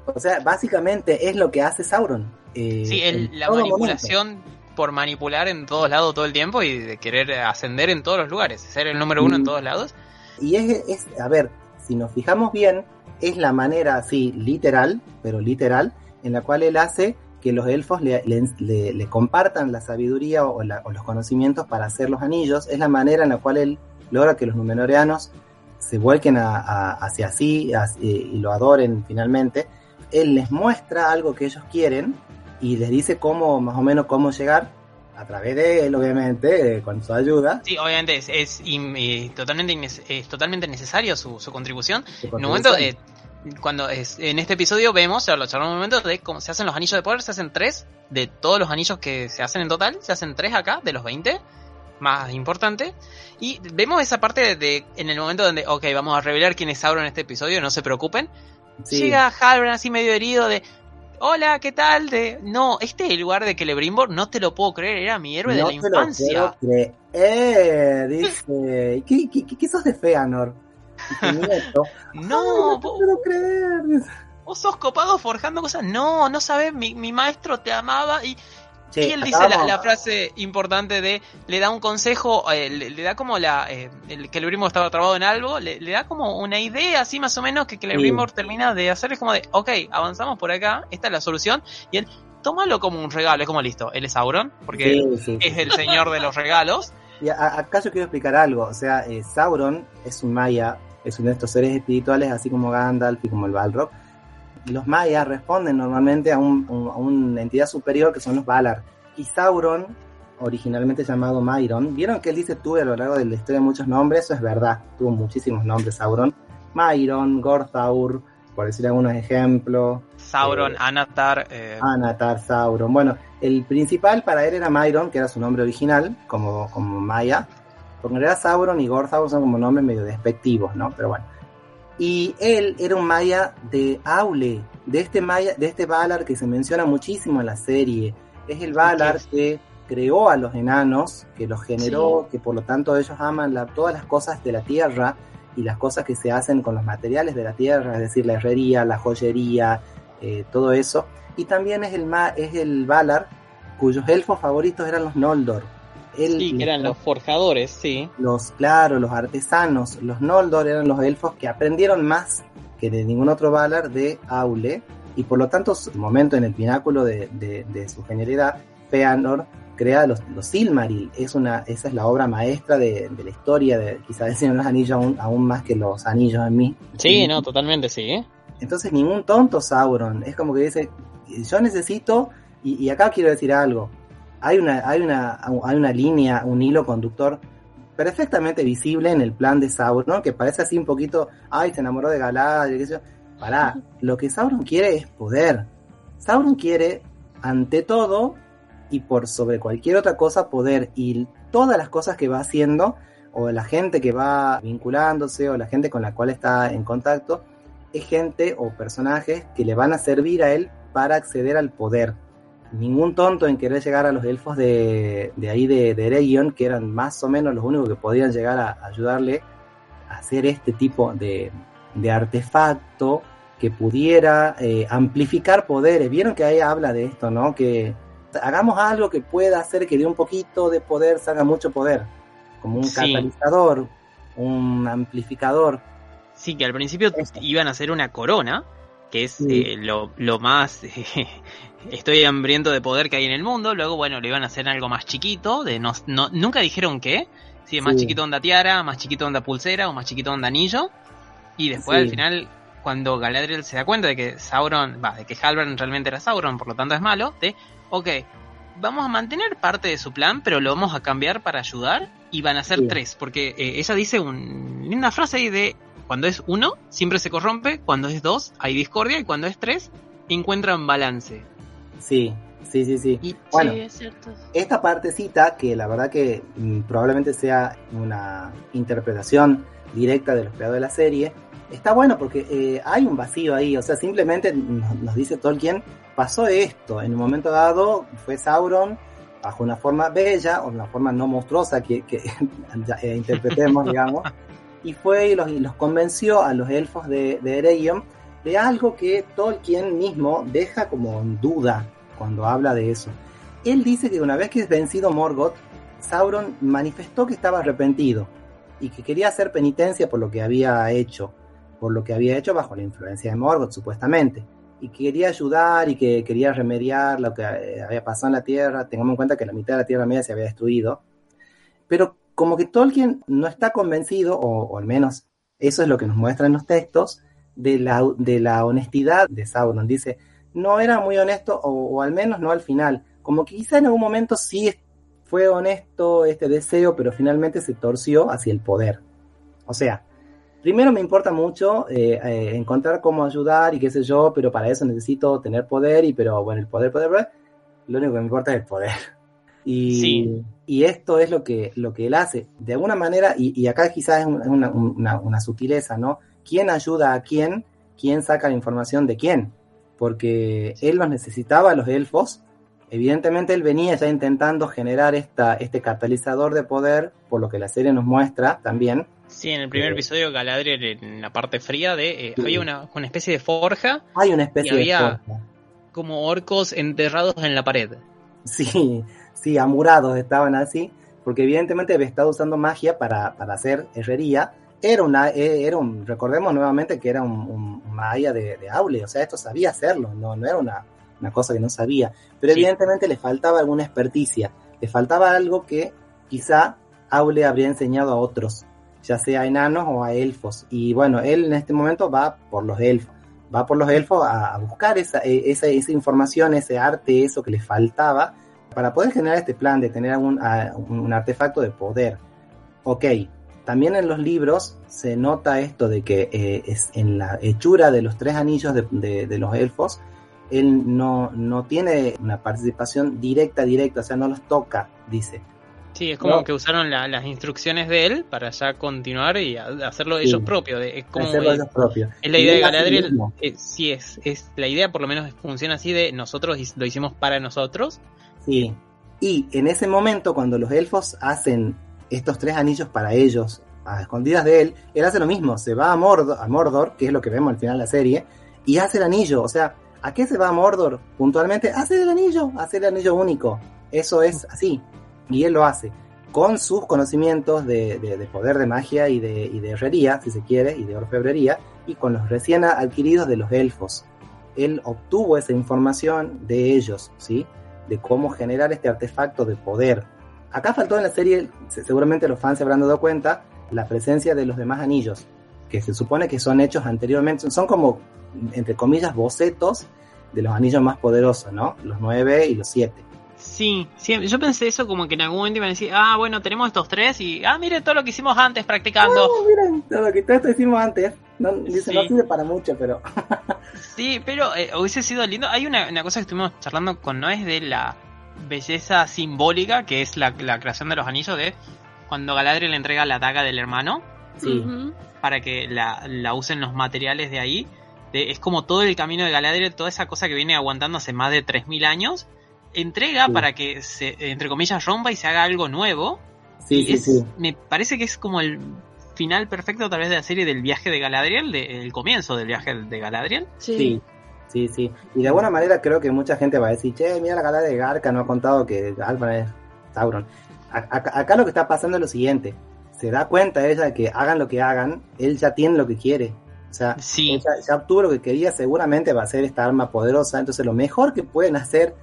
O sea, básicamente es lo que hace Sauron. eh, Sí, el- la manipulación por manipular en todos lados todo el tiempo y de querer ascender en todos los lugares, ser el número uno en Mm. todos lados. Y es, es, a ver, si nos fijamos bien, es la manera así literal, pero literal, en la cual él hace que los elfos le, le- le- le compartan la sabiduría o, la- o los conocimientos para hacer los anillos. Es la manera en la cual él logra que los numenoreanos se vuelquen a- a- hacia sí y, y lo adoren finalmente. Él les muestra algo que ellos quieren y les dice cómo, más o menos, cómo llegar a través de él, obviamente, eh, con su ayuda. Sí, obviamente es, eh, totalmente, es totalmente necesario su, su contribución. En un momento, eh, cuando es, en este episodio vemos, ya lo charlamos un momento, de cómo se hacen los anillos de poder, se hacen tres, de todos los anillos que se hacen en total, se hacen tres acá, de los 20. más importante. Y vemos esa parte de, en el momento donde, ok, vamos a revelar quién es Sauron en este episodio, no se preocupen. Sí. Llega Halbrand así medio herido de, hola, ¿qué tal? De, no, este es el lugar de Celebrimbor, no te lo puedo creer, era mi héroe no de la te infancia. Lo puedo creer, dice. ¿Qué, qué, qué, qué sos de Feanor? No, "Ay, no te vos, puedo creer. vos sos copado forjando cosas. No, no sabes, mi, mi maestro te amaba y, Y él dice la, frase importante de, le da un consejo, eh, le, le da como la, eh, el Celebrimbor estaba trabado en algo, le, le da como una idea así más o menos que Celebrimbor termina de hacer, es como de, ok, avanzamos por acá, esta es la solución, y él, tómalo como un regalo, es como listo, él es Sauron, porque Sí, sí, sí. es el señor de los regalos. Y a- acá yo quiero explicar algo. O sea, eh, Sauron es un maya, es uno de estos seres espirituales, así como Gandalf y como el Balrog. Los mayas responden normalmente a, un- un- a una entidad superior que son los Valar. Y Sauron, originalmente llamado Myron, vieron que él dice tuve a lo largo de la historia muchos nombres, eso es verdad, tuvo muchísimos nombres Sauron. Myron, Gorthaur, por decir algunos ejemplos. Sauron, Eh, Anatar, eh, Anatar, Sauron. Bueno, el principal para él era Myron, que era su nombre original, como, como Maya. Porque en realidad Sauron y Gorthaur son como nombres medio despectivos, ¿no? Pero bueno. Y él era un Maya de Aule, de este Maya, de este Valar que se menciona muchísimo en la serie. Es el Valar que creó a los enanos, que los generó, que por lo tanto ellos aman la- todas las cosas de la tierra y las cosas que se hacen con los materiales de la tierra, es decir, la herrería, la joyería, eh, todo eso. Y también es el, ma- es el Valar cuyos elfos favoritos eran los Noldor. Él- sí, que eran los forjadores, sí. los, claro, los artesanos, los Noldor eran los elfos que aprendieron más que de ningún otro Valar de Aule, y por lo tanto, su momento en el pináculo de, de- de su genialidad, Feanor crea los, los Silmaril, es una, esa es la obra maestra de, de la historia, de quizás de Señor los Anillos aún, aún más que los anillos en mí. Sí, no, totalmente sí. Entonces ningún tonto Sauron, es como que dice, yo necesito, y, y acá quiero decir algo, hay una, hay una, hay una línea, un hilo conductor perfectamente visible en el plan de Sauron, que parece así un poquito, ay, se enamoró de Galadriel, qué sé yo. Pará, lo que Sauron quiere es poder. Sauron quiere, ante todo, y por sobre cualquier otra cosa, poder. Y todas las cosas que va haciendo, o la gente que va vinculándose, o la gente con la cual está en contacto, es gente o personajes que le van a servir a él para acceder al poder. Ningún tonto en querer llegar a los elfos de, de ahí de, de Eregion, que eran más o menos los únicos que podían llegar a ayudarle a hacer este tipo de, de artefacto que pudiera eh, amplificar poderes. Vieron que ahí habla de esto, ¿no? Que hagamos algo que pueda hacer que de un poquito de poder salga mucho poder, como un Sí. catalizador, un amplificador. Sí, que al principio Eso. iban a hacer una corona, que es Sí. eh, lo, lo más estoy hambriento de poder que hay en el mundo. Luego, bueno, le iban a hacer algo más chiquito, de no, no- nunca dijeron qué. Sí, más Sí. chiquito onda tiara, más chiquito onda pulsera o más chiquito onda anillo. Y después al final, cuando Galadriel se da cuenta de que Sauron, va, de que Halbrand realmente era Sauron, por lo tanto es malo, de, ok, vamos a mantener parte de su plan, pero lo vamos a cambiar para ayudar y van a ser tres, porque eh, ella dice un, una frase ahí de, cuando es uno, siempre se corrompe, cuando es dos, hay discordia, y cuando es tres, encuentran balance. Sí, sí, sí, sí. Y Bueno. Sí, es cierto. Esta partecita, que la verdad que mm, probablemente sea una interpretación directa de los creadores de la serie, está bueno porque eh, hay un vacío ahí, o sea, simplemente nos, nos dice Tolkien, pasó esto, en un momento dado fue Sauron bajo una forma bella o una forma no monstruosa que, eh, interpretemos, digamos, y fue y los, convenció a los elfos de, de de algo que Tolkien mismo deja como en duda cuando habla de eso. Él dice que una vez que es vencido Morgoth, Sauron manifestó que estaba arrepentido y que quería hacer penitencia por lo que había hecho, por lo que había hecho bajo la influencia de Morgoth supuestamente, y que quería ayudar y que quería remediar lo que había pasado en la Tierra, tengamos en cuenta que la mitad de la Tierra Media se había destruido, pero como que Tolkien no está convencido, o, al menos eso es lo que nos muestran los textos, de la, de la honestidad de Sauron. Dice, no era muy honesto, o, o al menos no al final. Como que quizá en algún momento sí fue honesto este deseo, pero finalmente se torció hacia el poder. O sea, primero me importa mucho eh, eh, encontrar cómo ayudar y qué sé yo, pero para eso necesito tener poder y pero bueno, el poder, poder, poder, lo único que me importa es el poder. Y, y esto es lo que, lo que él hace. De alguna manera, y, y acá quizás es una, una, una, sutileza, ¿no? ¿Quién ayuda a quién? ¿Quién saca la información de quién? Porque él los necesitaba, los elfos. Evidentemente él venía ya intentando generar esta, este catalizador de poder, por lo que la serie nos muestra también. Sí, en el primer eh, episodio Galadriel en la parte fría de eh, había una, una, especie de forja. Hay una especie de forja. como orcos enterrados en la pared. Sí, sí, amurados estaban así, porque evidentemente había estado usando magia para, para hacer herrería. Era una, e, era un, recordemos nuevamente que era un, un maya de, de, Aule, o sea, esto sabía hacerlo, no, no era una, una cosa que no sabía, pero sí. evidentemente le faltaba alguna experticia, le faltaba algo que quizá Aule habría enseñado a otros, ya sea a enanos o a elfos, y bueno, él en este momento va por los elfos, va por los elfos a, a buscar esa, e, esa, esa información, ese arte, eso que le faltaba, para poder generar este plan de tener un, un artefacto de poder. Ok, también en los libros se nota esto de que eh, es en la hechura de los tres anillos de, de, de, los elfos, él no, no tiene una participación directa, directa, o sea, no los toca, dice. Sí, es como no. que usaron la, las instrucciones de él para ya continuar y hacerlo sí. ellos propios. Es como hacerlo ellos propios. Es la idea de Galadriel, eh, sí es, es la idea, por lo menos funciona así de nosotros lo hicimos para nosotros Sí. Y en ese momento, cuando los elfos hacen estos tres anillos para ellos, a escondidas de él, él hace lo mismo, se va a Mordor, que es lo que vemos al final de la serie, y hace el anillo. O sea, ¿a qué se va a Mordor puntualmente? Hace el anillo, hace el anillo único. Eso es así. Y él lo hace con sus conocimientos de poder de magia y de, y de herrería, si se quiere, y de orfebrería, y con los recién adquiridos de los elfos. Él obtuvo esa información de ellos, ¿sí? De cómo generar este artefacto de poder. Acá faltó en la serie, seguramente los fans se habrán dado cuenta, la presencia de los demás anillos, que se supone que son hechos anteriormente, son como, entre comillas, bocetos de los anillos más poderosos, ¿no? Los nueve y los siete. Sí, sí, yo pensé eso como que en algún momento iban a decir, ah, bueno, tenemos estos tres y, ah, miren todo lo que hicimos antes practicando. Oh, miren todo lo que todo esto hicimos antes. No, dice, sí. no sirve para mucho, pero... sí, pero eh, hubiese sido lindo. Hay una, una, cosa que estuvimos charlando con Noé de la belleza simbólica, que es la, la, creación de los anillos de cuando Galadriel le entrega la daga del hermano. Sí. Para que la, la usen los materiales de ahí. De, es como todo el camino de Galadriel, toda esa cosa que viene aguantando hace más de 3.000 años entrega sí. para que se, entre comillas, rompa y se haga algo nuevo. Sí, sí, es, sí. Me parece que es como el final perfecto tal vez de la serie del viaje de Galadriel, de, el comienzo del viaje de Galadriel. Sí. sí. Sí, Y de alguna manera creo que mucha gente va a decir, che, mira la Galadriel de Garca no ha contado que Alban es Sauron. Acá, acá lo que está pasando es lo siguiente. Se da cuenta ella de que hagan lo que hagan, él ya tiene lo que quiere. O sea, sí. ella ya obtuvo lo que quería, seguramente va a ser esta arma poderosa. Entonces lo mejor que pueden hacer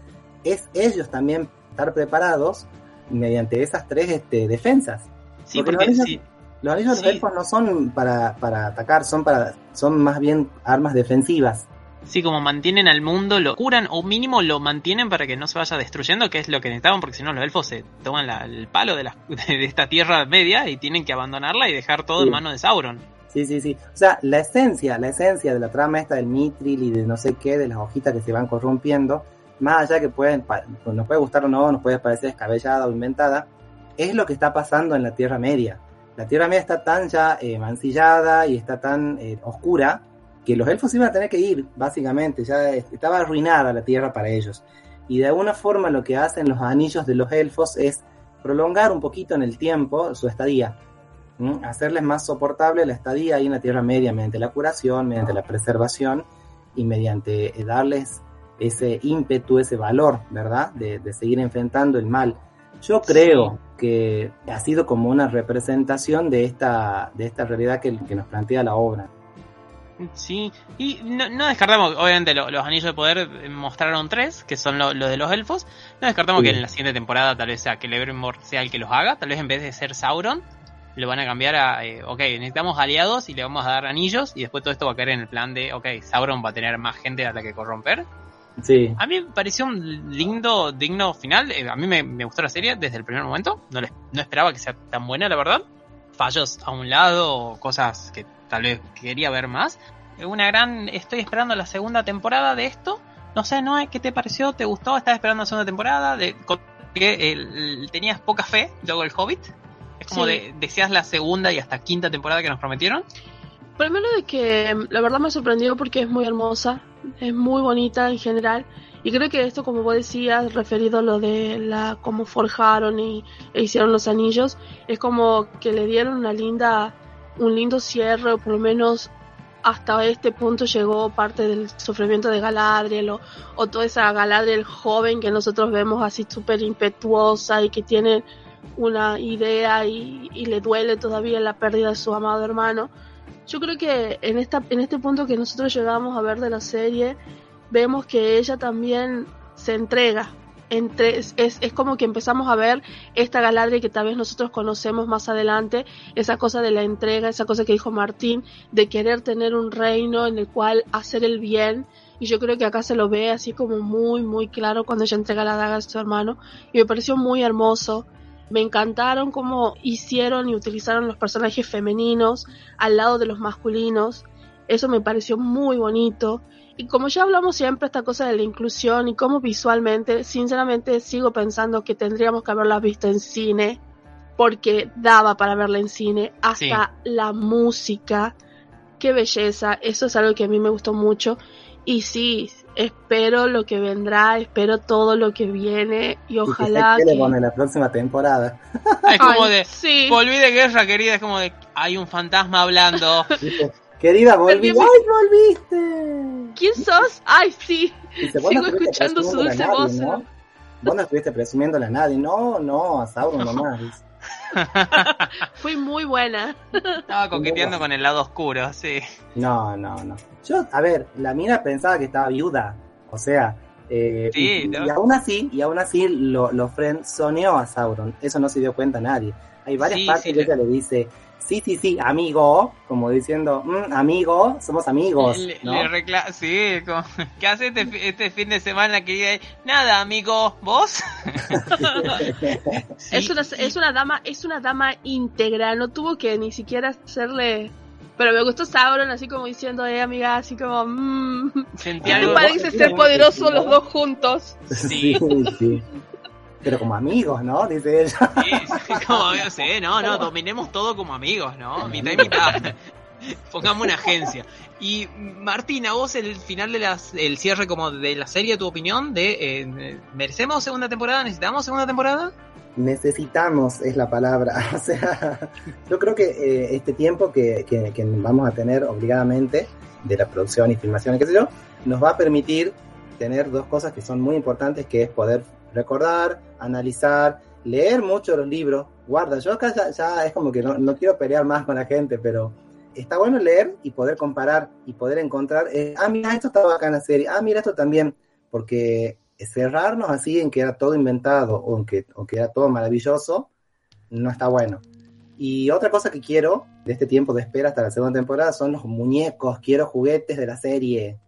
es ellos también estar preparados mediante esas tres este, defensas. Sí, porque, porque sí. Los, anillos sí. de elfos no son para, para atacar, son para son más bien armas defensivas. Sí, como mantienen al mundo, lo curan o mínimo lo mantienen para que no se vaya destruyendo, que es lo que necesitaban, porque si no los elfos se toman la, el palo de, la, de, esta tierra media y tienen que abandonarla y dejar todo sí. en manos de Sauron. Sí, sí, sí. O sea, la esencia, la esencia de la trama esta del mitril y de no sé qué, de las hojitas que se van corrompiendo, más allá que pueden, nos puede gustar o no, nos puede parecer descabellada o inventada, es lo que está pasando en la Tierra Media. La Tierra Media está tan ya eh, mancillada y está tan eh, oscura que los elfos iban a tener que ir, básicamente, ya estaba arruinada la Tierra para ellos. Y de alguna forma lo que hacen los anillos de los elfos es prolongar un poquito en el tiempo su estadía, ¿Mm? hacerles más soportable la estadía ahí en la Tierra Media mediante la curación, mediante la preservación y mediante eh, darles ese ímpetu, ese valor, ¿verdad? De, de, seguir enfrentando el mal. Yo creo. Que ha sido como una representación de esta, de esta realidad que, que nos plantea la obra. Sí, y no, no descartamos, obviamente lo, los anillos de poder mostraron tres, que son los lo de los elfos. No descartamos sí. que en la siguiente temporada tal vez sea que Celebrimbor sea el que los haga, tal vez en vez de ser Sauron, lo van a cambiar a, eh, ok, necesitamos aliados y le vamos a dar anillos y después todo esto va a caer en el plan de, ok, Sauron va a tener más gente a la que corromper. Sí. A mí me pareció un lindo, digno final. Eh, a mí me, me, gustó la serie desde el primer momento. No, les, no esperaba que sea tan buena, la verdad. Fallos a un lado, cosas que tal vez quería ver más. Una gran. Estoy esperando la segunda temporada de esto. No sé, Noé, ¿qué te pareció? ¿Te gustó? ¿Estás esperando la segunda temporada? De, que el- tenías poca fe luego el Hobbit. Es como Sí. de, deseas la segunda y hasta quinta temporada que nos prometieron. Primero de que mm, la verdad me sorprendió porque es muy hermosa, es muy bonita en general. Y creo que esto, como vos decías, referido a lo de la cómo forjaron y e hicieron los anillos, es como que le dieron una linda, un lindo cierre, o por lo menos hasta este punto llegó parte del sufrimiento de Galadriel o, o toda esa Galadriel joven que nosotros vemos así súper impetuosa y que tiene una idea y le duele todavía la pérdida de su amado hermano. Yo creo que en esta en este punto que nosotros llegamos a ver de la serie, vemos que ella también se entrega. Entre, es, es como que empezamos a ver esta Galadriel que tal vez nosotros conocemos más adelante, esa cosa de la entrega, esa cosa que dijo Martín, de querer tener un reino en el cual hacer el bien. Y yo creo que acá se lo ve así como muy, muy claro cuando ella entrega la daga a su hermano. Y me pareció muy hermoso. Me encantaron cómo hicieron y utilizaron los personajes femeninos al lado de los masculinos. Eso me pareció muy bonito. Y como ya hablamos siempre esta cosa de la inclusión y cómo visualmente, sinceramente sigo pensando que tendríamos que haberla visto en cine, porque daba para verla en cine, hasta la música, qué belleza, eso es algo que a mí me gustó mucho. Y sí, espero lo que vendrá, espero todo lo que viene y Y que ojalá se que... con la próxima temporada. Es como Ay, de, sí. volví de guerra, querida. Es como de, hay un fantasma hablando. Dice, Querida, volví. ¡Ay, volviste! ¿Quién sos? Ay, sí. Dice, vos no Sigo escuchando su dulce nadie, voz. ¿no? Vos no estuviste presumiéndole a nadie. No, no, a Sauron nomás. Fui muy buena. Estaba coqueteando con el lado oscuro, sí. No, no, no. Yo, a ver, la mina pensaba que estaba viuda. O sea, eh, Sí, y, ¿no? y aún así, y aún así lo, lo frenzoneó a Sauron. Eso no se dio cuenta nadie. Hay varias Sí, partes sí, que le- ella le dice, sí, sí, sí, amigo, como diciendo, "Mm, amigo, somos amigos. Le, ¿no? le recla- sí, como, ¿qué hace este, este fin de semana, querida? Nada, amigo, ¿vos? Sí, es una es una dama es una dama íntegra. No tuvo que ni siquiera hacerle. Pero me gustó Sauron así como diciendo, eh, amiga, así como, mmm, sentí ¿qué te algo. parece ser sí, los dos juntos? Sí. sí, sí. Pero como amigos, ¿no? Dice ella. Sí, sí, como, yo sé, no, no, dominemos todo como amigos, ¿no? Mitad y mitad. Pongamos una agencia. Y Martina, vos el final de las, el cierre como de la serie, tu opinión de eh, ¿merecemos segunda temporada? ¿Necesitamos segunda temporada? Necesitamos es la palabra. O sea, yo creo que eh, este tiempo que, que- vamos a tener obligadamente de la producción y filmación qué sé yo, nos va a permitir tener dos cosas que son muy importantes, que es poder recordar, analizar, leer mucho los libros. Guarda, yo acá ya, ya es como que no, no quiero pelear más con la gente, pero está bueno leer y poder comparar y poder encontrar, eh, ah, mira, esto estaba acá en la serie, ah, mira, esto también, porque cerrarnos así en que era todo inventado o en que, o que era todo maravilloso, no está bueno. Y otra cosa que quiero de este tiempo de espera hasta la segunda temporada son los muñecos, quiero juguetes de la serie.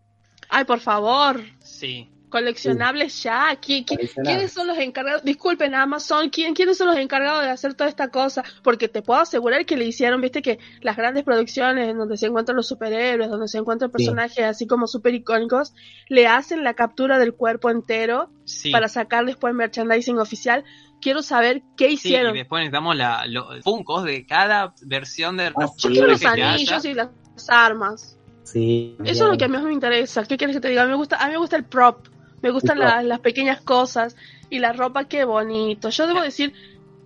Ay, por favor, Sí. Coleccionables ya. ¿Qui- qui- Coleccionables. ¿Quiénes son los encargados? Disculpen, Amazon, ¿quién, ¿quiénes son los encargados de hacer toda esta cosa? Porque te puedo asegurar que le hicieron, viste, que las grandes producciones en donde se encuentran los superhéroes, donde se encuentran personajes así como super icónicos, le hacen la captura del cuerpo entero Sí. para sacar después merchandising oficial. Quiero saber qué Sí, hicieron. y después necesitamos la, los funcos de cada versión de los sí. Yo quiero los anillos y las armas. Sí. Eso es lo que a mí más me interesa. ¿Qué quieres que te diga? A mí me gusta, a mí me gusta el prop. Me gustan la- las pequeñas cosas y la ropa, qué bonito. Yo debo decir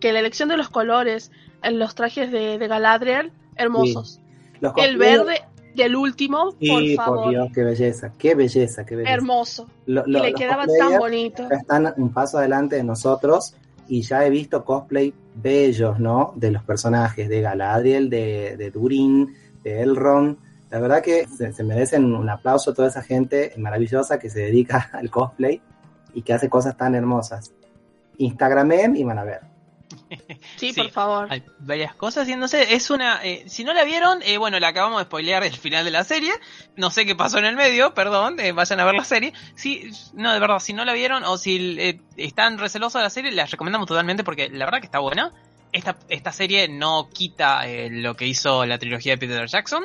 que la elección de los colores en los trajes de, de Galadriel, hermosos. Los El verde del último, Sí, por favor, Dios, qué belleza, qué belleza, qué belleza. hermoso. Lo- Y le quedaba tan bonito. están un paso adelante de nosotros y ya he visto cosplay bellos, ¿no? De los personajes, de Galadriel, de, de Durin, de Elrond. La verdad que se, se merecen un aplauso a toda esa gente maravillosa que se dedica al cosplay y que hace cosas tan hermosas. Instagramen y van a ver. Sí, Sí. por favor. Hay varias cosas y no sé, es una... eh, si no la vieron, eh, bueno, la acabamos de spoilear el final de la serie. No sé qué pasó en el medio, perdón, eh, vayan a ver la serie. Si, no, de verdad, si no la vieron o si eh, están recelosos de la serie, las recomendamos totalmente porque la verdad que está buena. Esta, esta serie no quita eh, lo que hizo la trilogía de Peter Jackson,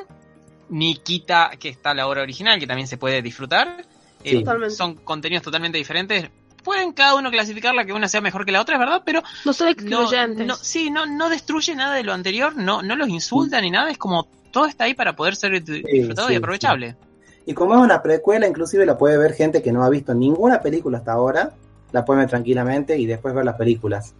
ni quita que está la obra original, que también se puede disfrutar. Eh, Sí. Son contenidos totalmente diferentes. pueden cada uno clasificarla que una sea mejor que la otra, es verdad, pero No son excluyentes. no, sí, no, no destruye nada de lo anterior, no, no los insulta ni nada, es como todo está ahí para poder ser disfrutado sí, y aprovechable. Y como es una precuela, inclusive la puede ver gente que no ha visto ninguna película hasta ahora, la puede ver tranquilamente y después ver las películas.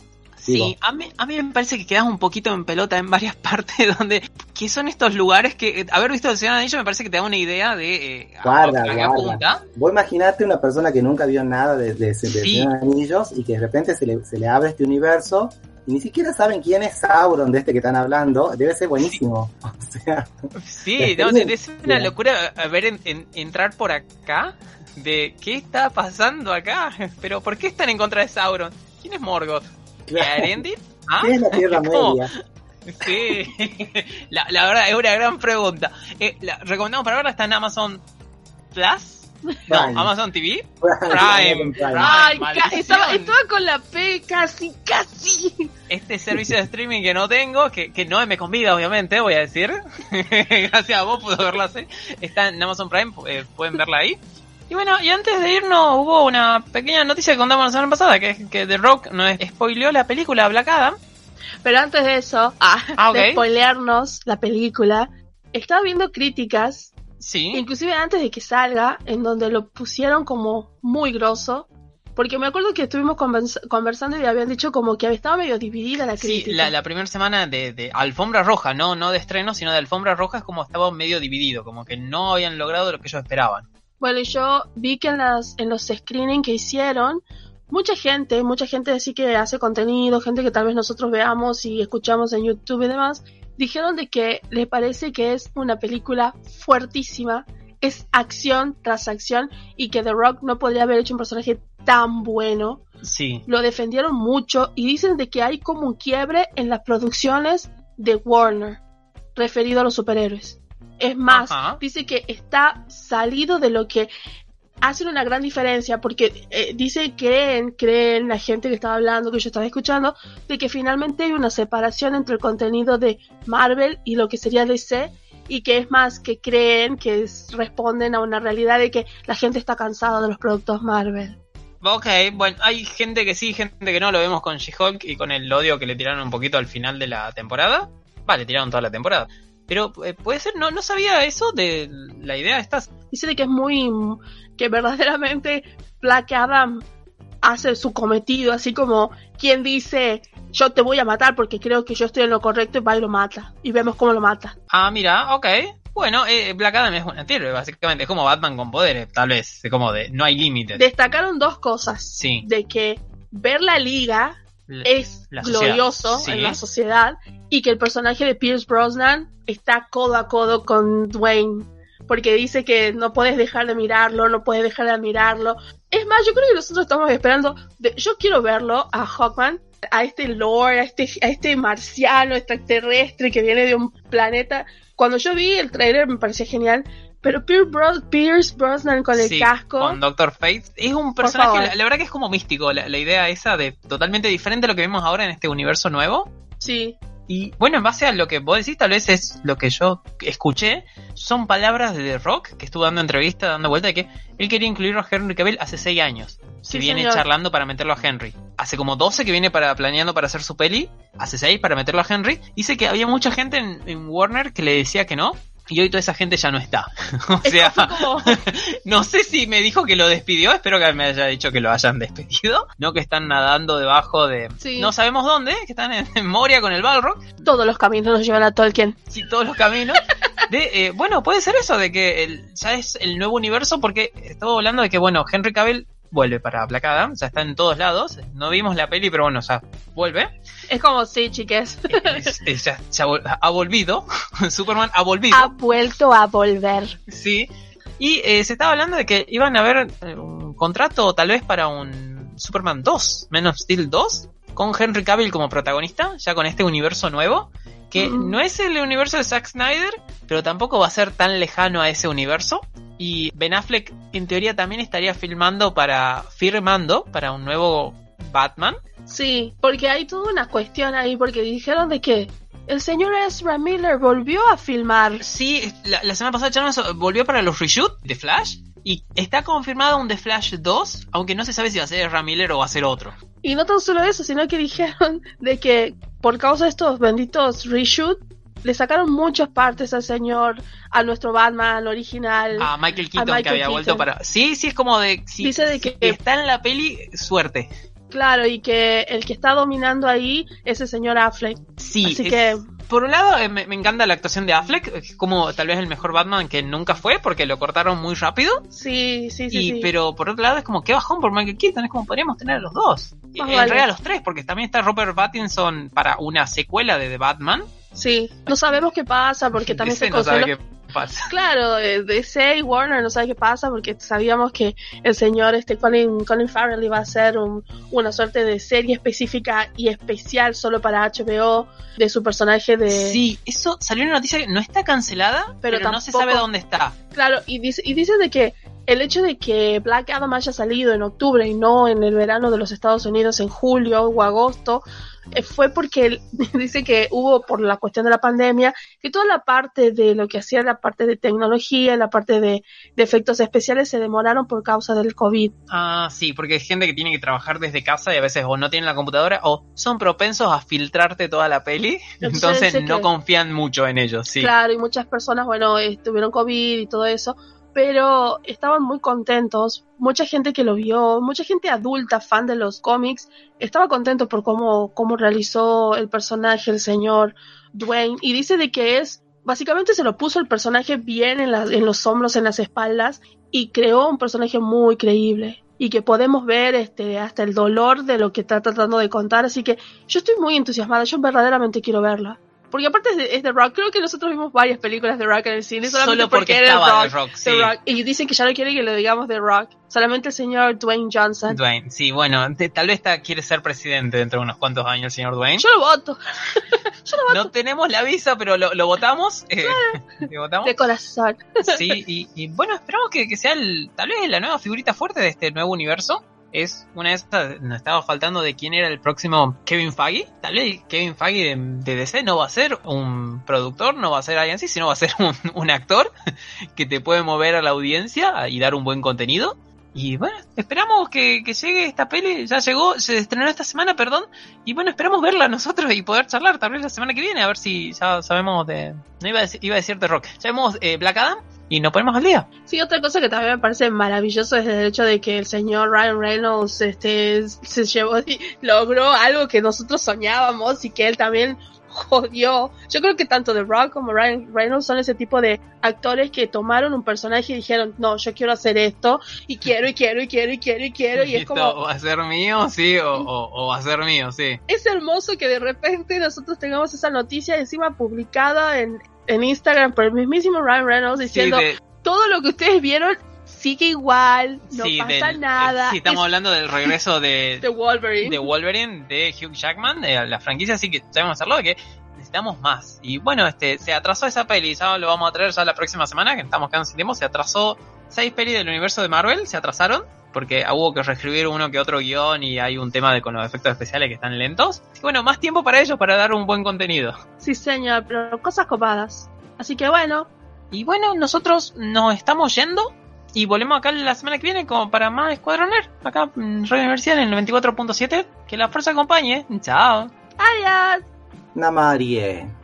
Digo. Sí, a mí, a mí me parece que quedas un poquito en pelota en varias partes donde, que son estos lugares que, eh, haber visto el Señor de Anillos me parece que te da una idea de eh, a- Guarda, a qué guarda. Vos imaginate una persona que nunca vio nada de, de, de Sí. Señor de Anillos y que de repente se le, se le abre este universo y ni siquiera saben quién es Sauron de este que están hablando. Debe ser buenísimo. O sea, Sí, La no, de- de- es experiencia. una locura a ver en- en- entrar por acá de qué está pasando acá, pero ¿por qué están en contra de Sauron? ¿Quién es Morgoth? ¿Ah? ¿qué es la Tierra ¿Cómo? Media? Sí, la, la verdad es una gran pregunta. Eh, la, recomendamos para verla está en Amazon Plus. No, Prime. Amazon TV. Prime. Prime. Ay, maldición. ca- estaba, estaba con la P casi, casi. Este servicio de streaming que no tengo, que, que no me convida, obviamente, voy a decir. Gracias a vos puedo verla así. Está en Amazon Prime, eh, pueden verla ahí. Y bueno, y antes de irnos hubo una pequeña noticia que contamos la semana pasada, que es que The Rock nos spoileó la película Black Adam. Pero antes de eso, ah, Ah, de spoilearnos la película, estaba viendo críticas, Sí. inclusive antes de que salga, en donde lo pusieron como muy grosso. Porque me acuerdo que estuvimos convers- conversando y habían dicho como que estaba medio dividida la Sí, crítica. la, la primera semana de, de alfombra roja, no, no de estreno, sino de alfombra roja es como estaba medio dividido, como que no habían logrado lo que ellos esperaban. Bueno, yo vi que en, las, en los screening que hicieron, mucha gente, mucha gente así que hace contenido, gente que tal vez nosotros veamos y escuchamos en YouTube y demás, dijeron de que les parece que es una película fuertísima, es acción tras acción y que The Rock no podría haber hecho un personaje tan bueno. Sí. Lo defendieron mucho y dicen de que hay como un quiebre en las producciones de Warner referido a los superhéroes. Es más, Ajá. dice que está salido de lo que hace una gran diferencia porque eh, dice creen, creen la gente que estaba hablando, que yo estaba escuchando, de que finalmente hay una separación entre el contenido de Marvel y lo que sería DC y que es más que creen que es- responden a una realidad de que la gente está cansada de los productos Marvel. Ok, bueno, hay gente que sí, gente que no, lo vemos con She-Hulk y con el odio que le tiraron un poquito al final de la temporada. Vale, tiraron toda la temporada. Pero eh, puede ser, no, no sabía eso de la idea esta. dice de que es muy que verdaderamente Black Adam hace su cometido así como quien dice yo te voy a matar porque creo que yo estoy en lo correcto y va y lo mata y vemos cómo lo mata Ah, mira, ok. Bueno, eh, Black Adam es un antihéroe, básicamente. Es como Batman con poderes, tal vez. Como de, no hay límites. destacaron dos cosas Sí. de que ver la liga es la glorioso sí. en la sociedad y que el personaje de Pierce Brosnan está codo a codo con Dwayne porque dice que no puedes dejar de mirarlo, no puedes dejar de admirarlo. Es más, yo creo que nosotros estamos esperando, de- yo quiero verlo a Hawkman, a este lore, a este, a este marciano extraterrestre que viene de un planeta. Cuando yo vi el trailer me parecía genial, pero Pierce, Bros- Pierce Brosnan con el Sí, casco... Con Doctor Fate. Es un personaje, la verdad que es como místico, la, la idea esa de totalmente diferente a lo que vemos ahora en este universo nuevo. Sí, Y bueno, en base a lo que vos decís, tal vez es lo que yo escuché, son palabras de The Rock, que estuvo dando entrevista, dando vuelta, de que él quería incluir a Henry Cavill hace 6 años. Sí, que viene señor. charlando para meterlo a Henry. Hace como 12 que viene para planeando para hacer su peli, hace 6 para meterlo a Henry. Dice que había mucha gente en, en Warner que le decía que no. Y hoy toda esa gente ya no está. o sea, como... no sé si me dijo que lo despidió, espero que me haya dicho que lo hayan despedido. No que están nadando debajo de... Sí. No sabemos dónde, que están en, en Moria con el Balrog. Todos los caminos nos llevan a Tolkien. Sí, todos los caminos. De, eh, bueno, puede ser eso, de que el- ya es el nuevo universo, porque estaba hablando de que, bueno, Henry Cavill vuelve para Black Adam, ya está en todos lados. No vimos la peli, pero bueno, ya vuelve. Es como, sí, chiques. Es- es- ya, ya vol- ha volvido. Superman ha volvido. ha vuelto a volver. Sí. Y eh, se estaba hablando de que iban a haber eh, un contrato tal vez para un Superman 2, Man of Steel 2, con Henry Cavill como protagonista, ya con este universo nuevo, que Mm. no es el universo de Zack Snyder, pero tampoco va a ser tan lejano a ese universo. Y Ben Affleck en teoría también estaría filmando para, firmando para un nuevo Batman. Sí, porque hay toda una cuestión ahí, porque dijeron de que el señor Ezra Miller volvió a filmar. Sí, la, la semana pasada Charles volvió para los reshoot de Flash. Y está confirmado un The Flash 2, aunque no se sabe si va a ser Ezra Miller o va a ser otro. Y no tan solo eso, sino que dijeron de que por causa de estos benditos reshoot, le sacaron muchas partes al señor, a nuestro Batman original. A Michael Keaton Michael que había vuelto para... Sí, sí, es como de... Si, Dice de si que- está en la peli, suerte. Claro, y que el que está dominando ahí es el señor Affleck. Sí, Así es- que por un lado eh, me, me encanta la actuación de Affleck, como tal vez el mejor Batman que nunca fue, porque lo cortaron muy rápido. sí, sí, sí. y, sí. Pero por otro lado es como que bajón por Michael Keaton, es como podríamos tener a los dos. Más en vale. realidad los tres, porque también está Robert Pattinson para una secuela de The Batman. Sí, no sabemos qué pasa porque también DC se no sabe canceló. qué pasa. Claro, eh, DC y Warner no sabe qué pasa porque sabíamos que el señor este Colin, Colin Farrell iba a hacer un- una suerte de serie específica y especial solo para HBO de su personaje de... Sí, eso salió una noticia que no está cancelada, pero, Pero no se sabe dónde está. Claro, y dice, y dice de que el hecho de que Black Adam haya salido en octubre y no en el verano de los Estados Unidos en julio o agosto fue porque él dice que hubo por la cuestión de la pandemia que toda la parte de lo que hacía la parte de tecnología, la parte de, de efectos especiales se demoraron por causa del COVID. Ah, sí, porque hay gente que tiene que trabajar desde casa y a veces o no tienen la computadora o son propensos a filtrarte toda la peli, Entonces, no que- confían mucho en ellos, sí. Claro, y muchas personas, bueno, eh, tuvieron COVID y todo eso, pero estaban muy contentos. Mucha gente que lo vio, mucha gente adulta, fan de los cómics, estaba contento por cómo, cómo realizó el personaje, el señor Dwayne, y dice de que es, básicamente se lo puso el personaje bien en, los hombros, en las espaldas, y creó un personaje muy creíble. Y que podemos ver este, hasta el dolor de lo que está tratando de contar. Así que yo estoy muy entusiasmada. Yo verdaderamente quiero verla. Porque aparte es de, es de Rock, creo que nosotros vimos varias películas de Rock en el cine, solamente Solo porque era Rock. Rock. Y dicen que ya no quieren que lo digamos de Rock, solamente el señor Dwayne Johnson. Dwayne, sí, bueno, te- tal vez está- quiere ser presidente dentro de unos cuantos años el señor Dwayne. Yo lo voto, No tenemos la visa, pero lo, lo votamos. eh, ¿lo votamos? de corazón. Sí, y, y bueno, esperamos que, que sea el, tal vez la nueva figurita fuerte de este nuevo universo. Es una de esas, nos estaba faltando de quién era el próximo Kevin Feige. Tal vez Kevin Feige de, de DC no va a ser un productor, no va a ser alguien así, sino va a ser un, actor que te puede mover a la audiencia y dar un buen contenido. Y bueno, esperamos que, que llegue esta peli, ya llegó, se estrenó esta semana, perdón, y bueno, esperamos verla nosotros y poder charlar tal vez la semana que viene, a ver si ya sabemos de... No iba a decir, iba a decir The Rock, ya vemos eh, Black Adam y nos ponemos al día. Sí, otra cosa que también me parece maravilloso es el hecho de que el señor Ryan Reynolds este, se llevó y logró algo que nosotros soñábamos y que él también jodió. Yo creo que tanto The Rock como Ryan Reynolds son ese tipo de actores que tomaron un personaje y dijeron, no, yo quiero hacer esto y quiero y quiero y quiero y quiero y quiero y es Esto como... va a ser mío, sí, o, o- o va a ser mío, sí. es hermoso que de repente nosotros tengamos esa noticia encima publicada en, en Instagram por el mismísimo Ryan Reynolds Sí, diciendo de- todo lo que ustedes vieron sigue igual, no sí, pasa del- nada. sí, estamos es hablando del regreso de, de Wolverine. de Wolverine de Hugh Jackman, de la franquicia, así que sabemos hacerlo, de que necesitamos más. Y bueno, este se atrasó esa peli, ya lo vamos a traer ya la próxima semana, que estamos tiempo, se atrasó seis pelis del universo de Marvel, se atrasaron, porque hubo que reescribir uno que otro guion y hay un tema de con los efectos especiales que están lentos. Así que bueno, más tiempo para ellos para dar un buen contenido. Sí, señor, pero cosas copadas. Así que bueno, Y bueno, nosotros nos estamos yendo y volvemos acá la semana que viene como para más Escuadroner, acá en Radio Universidad en el 94.7. Que la fuerza acompañe. Chao. adiós. Namarie.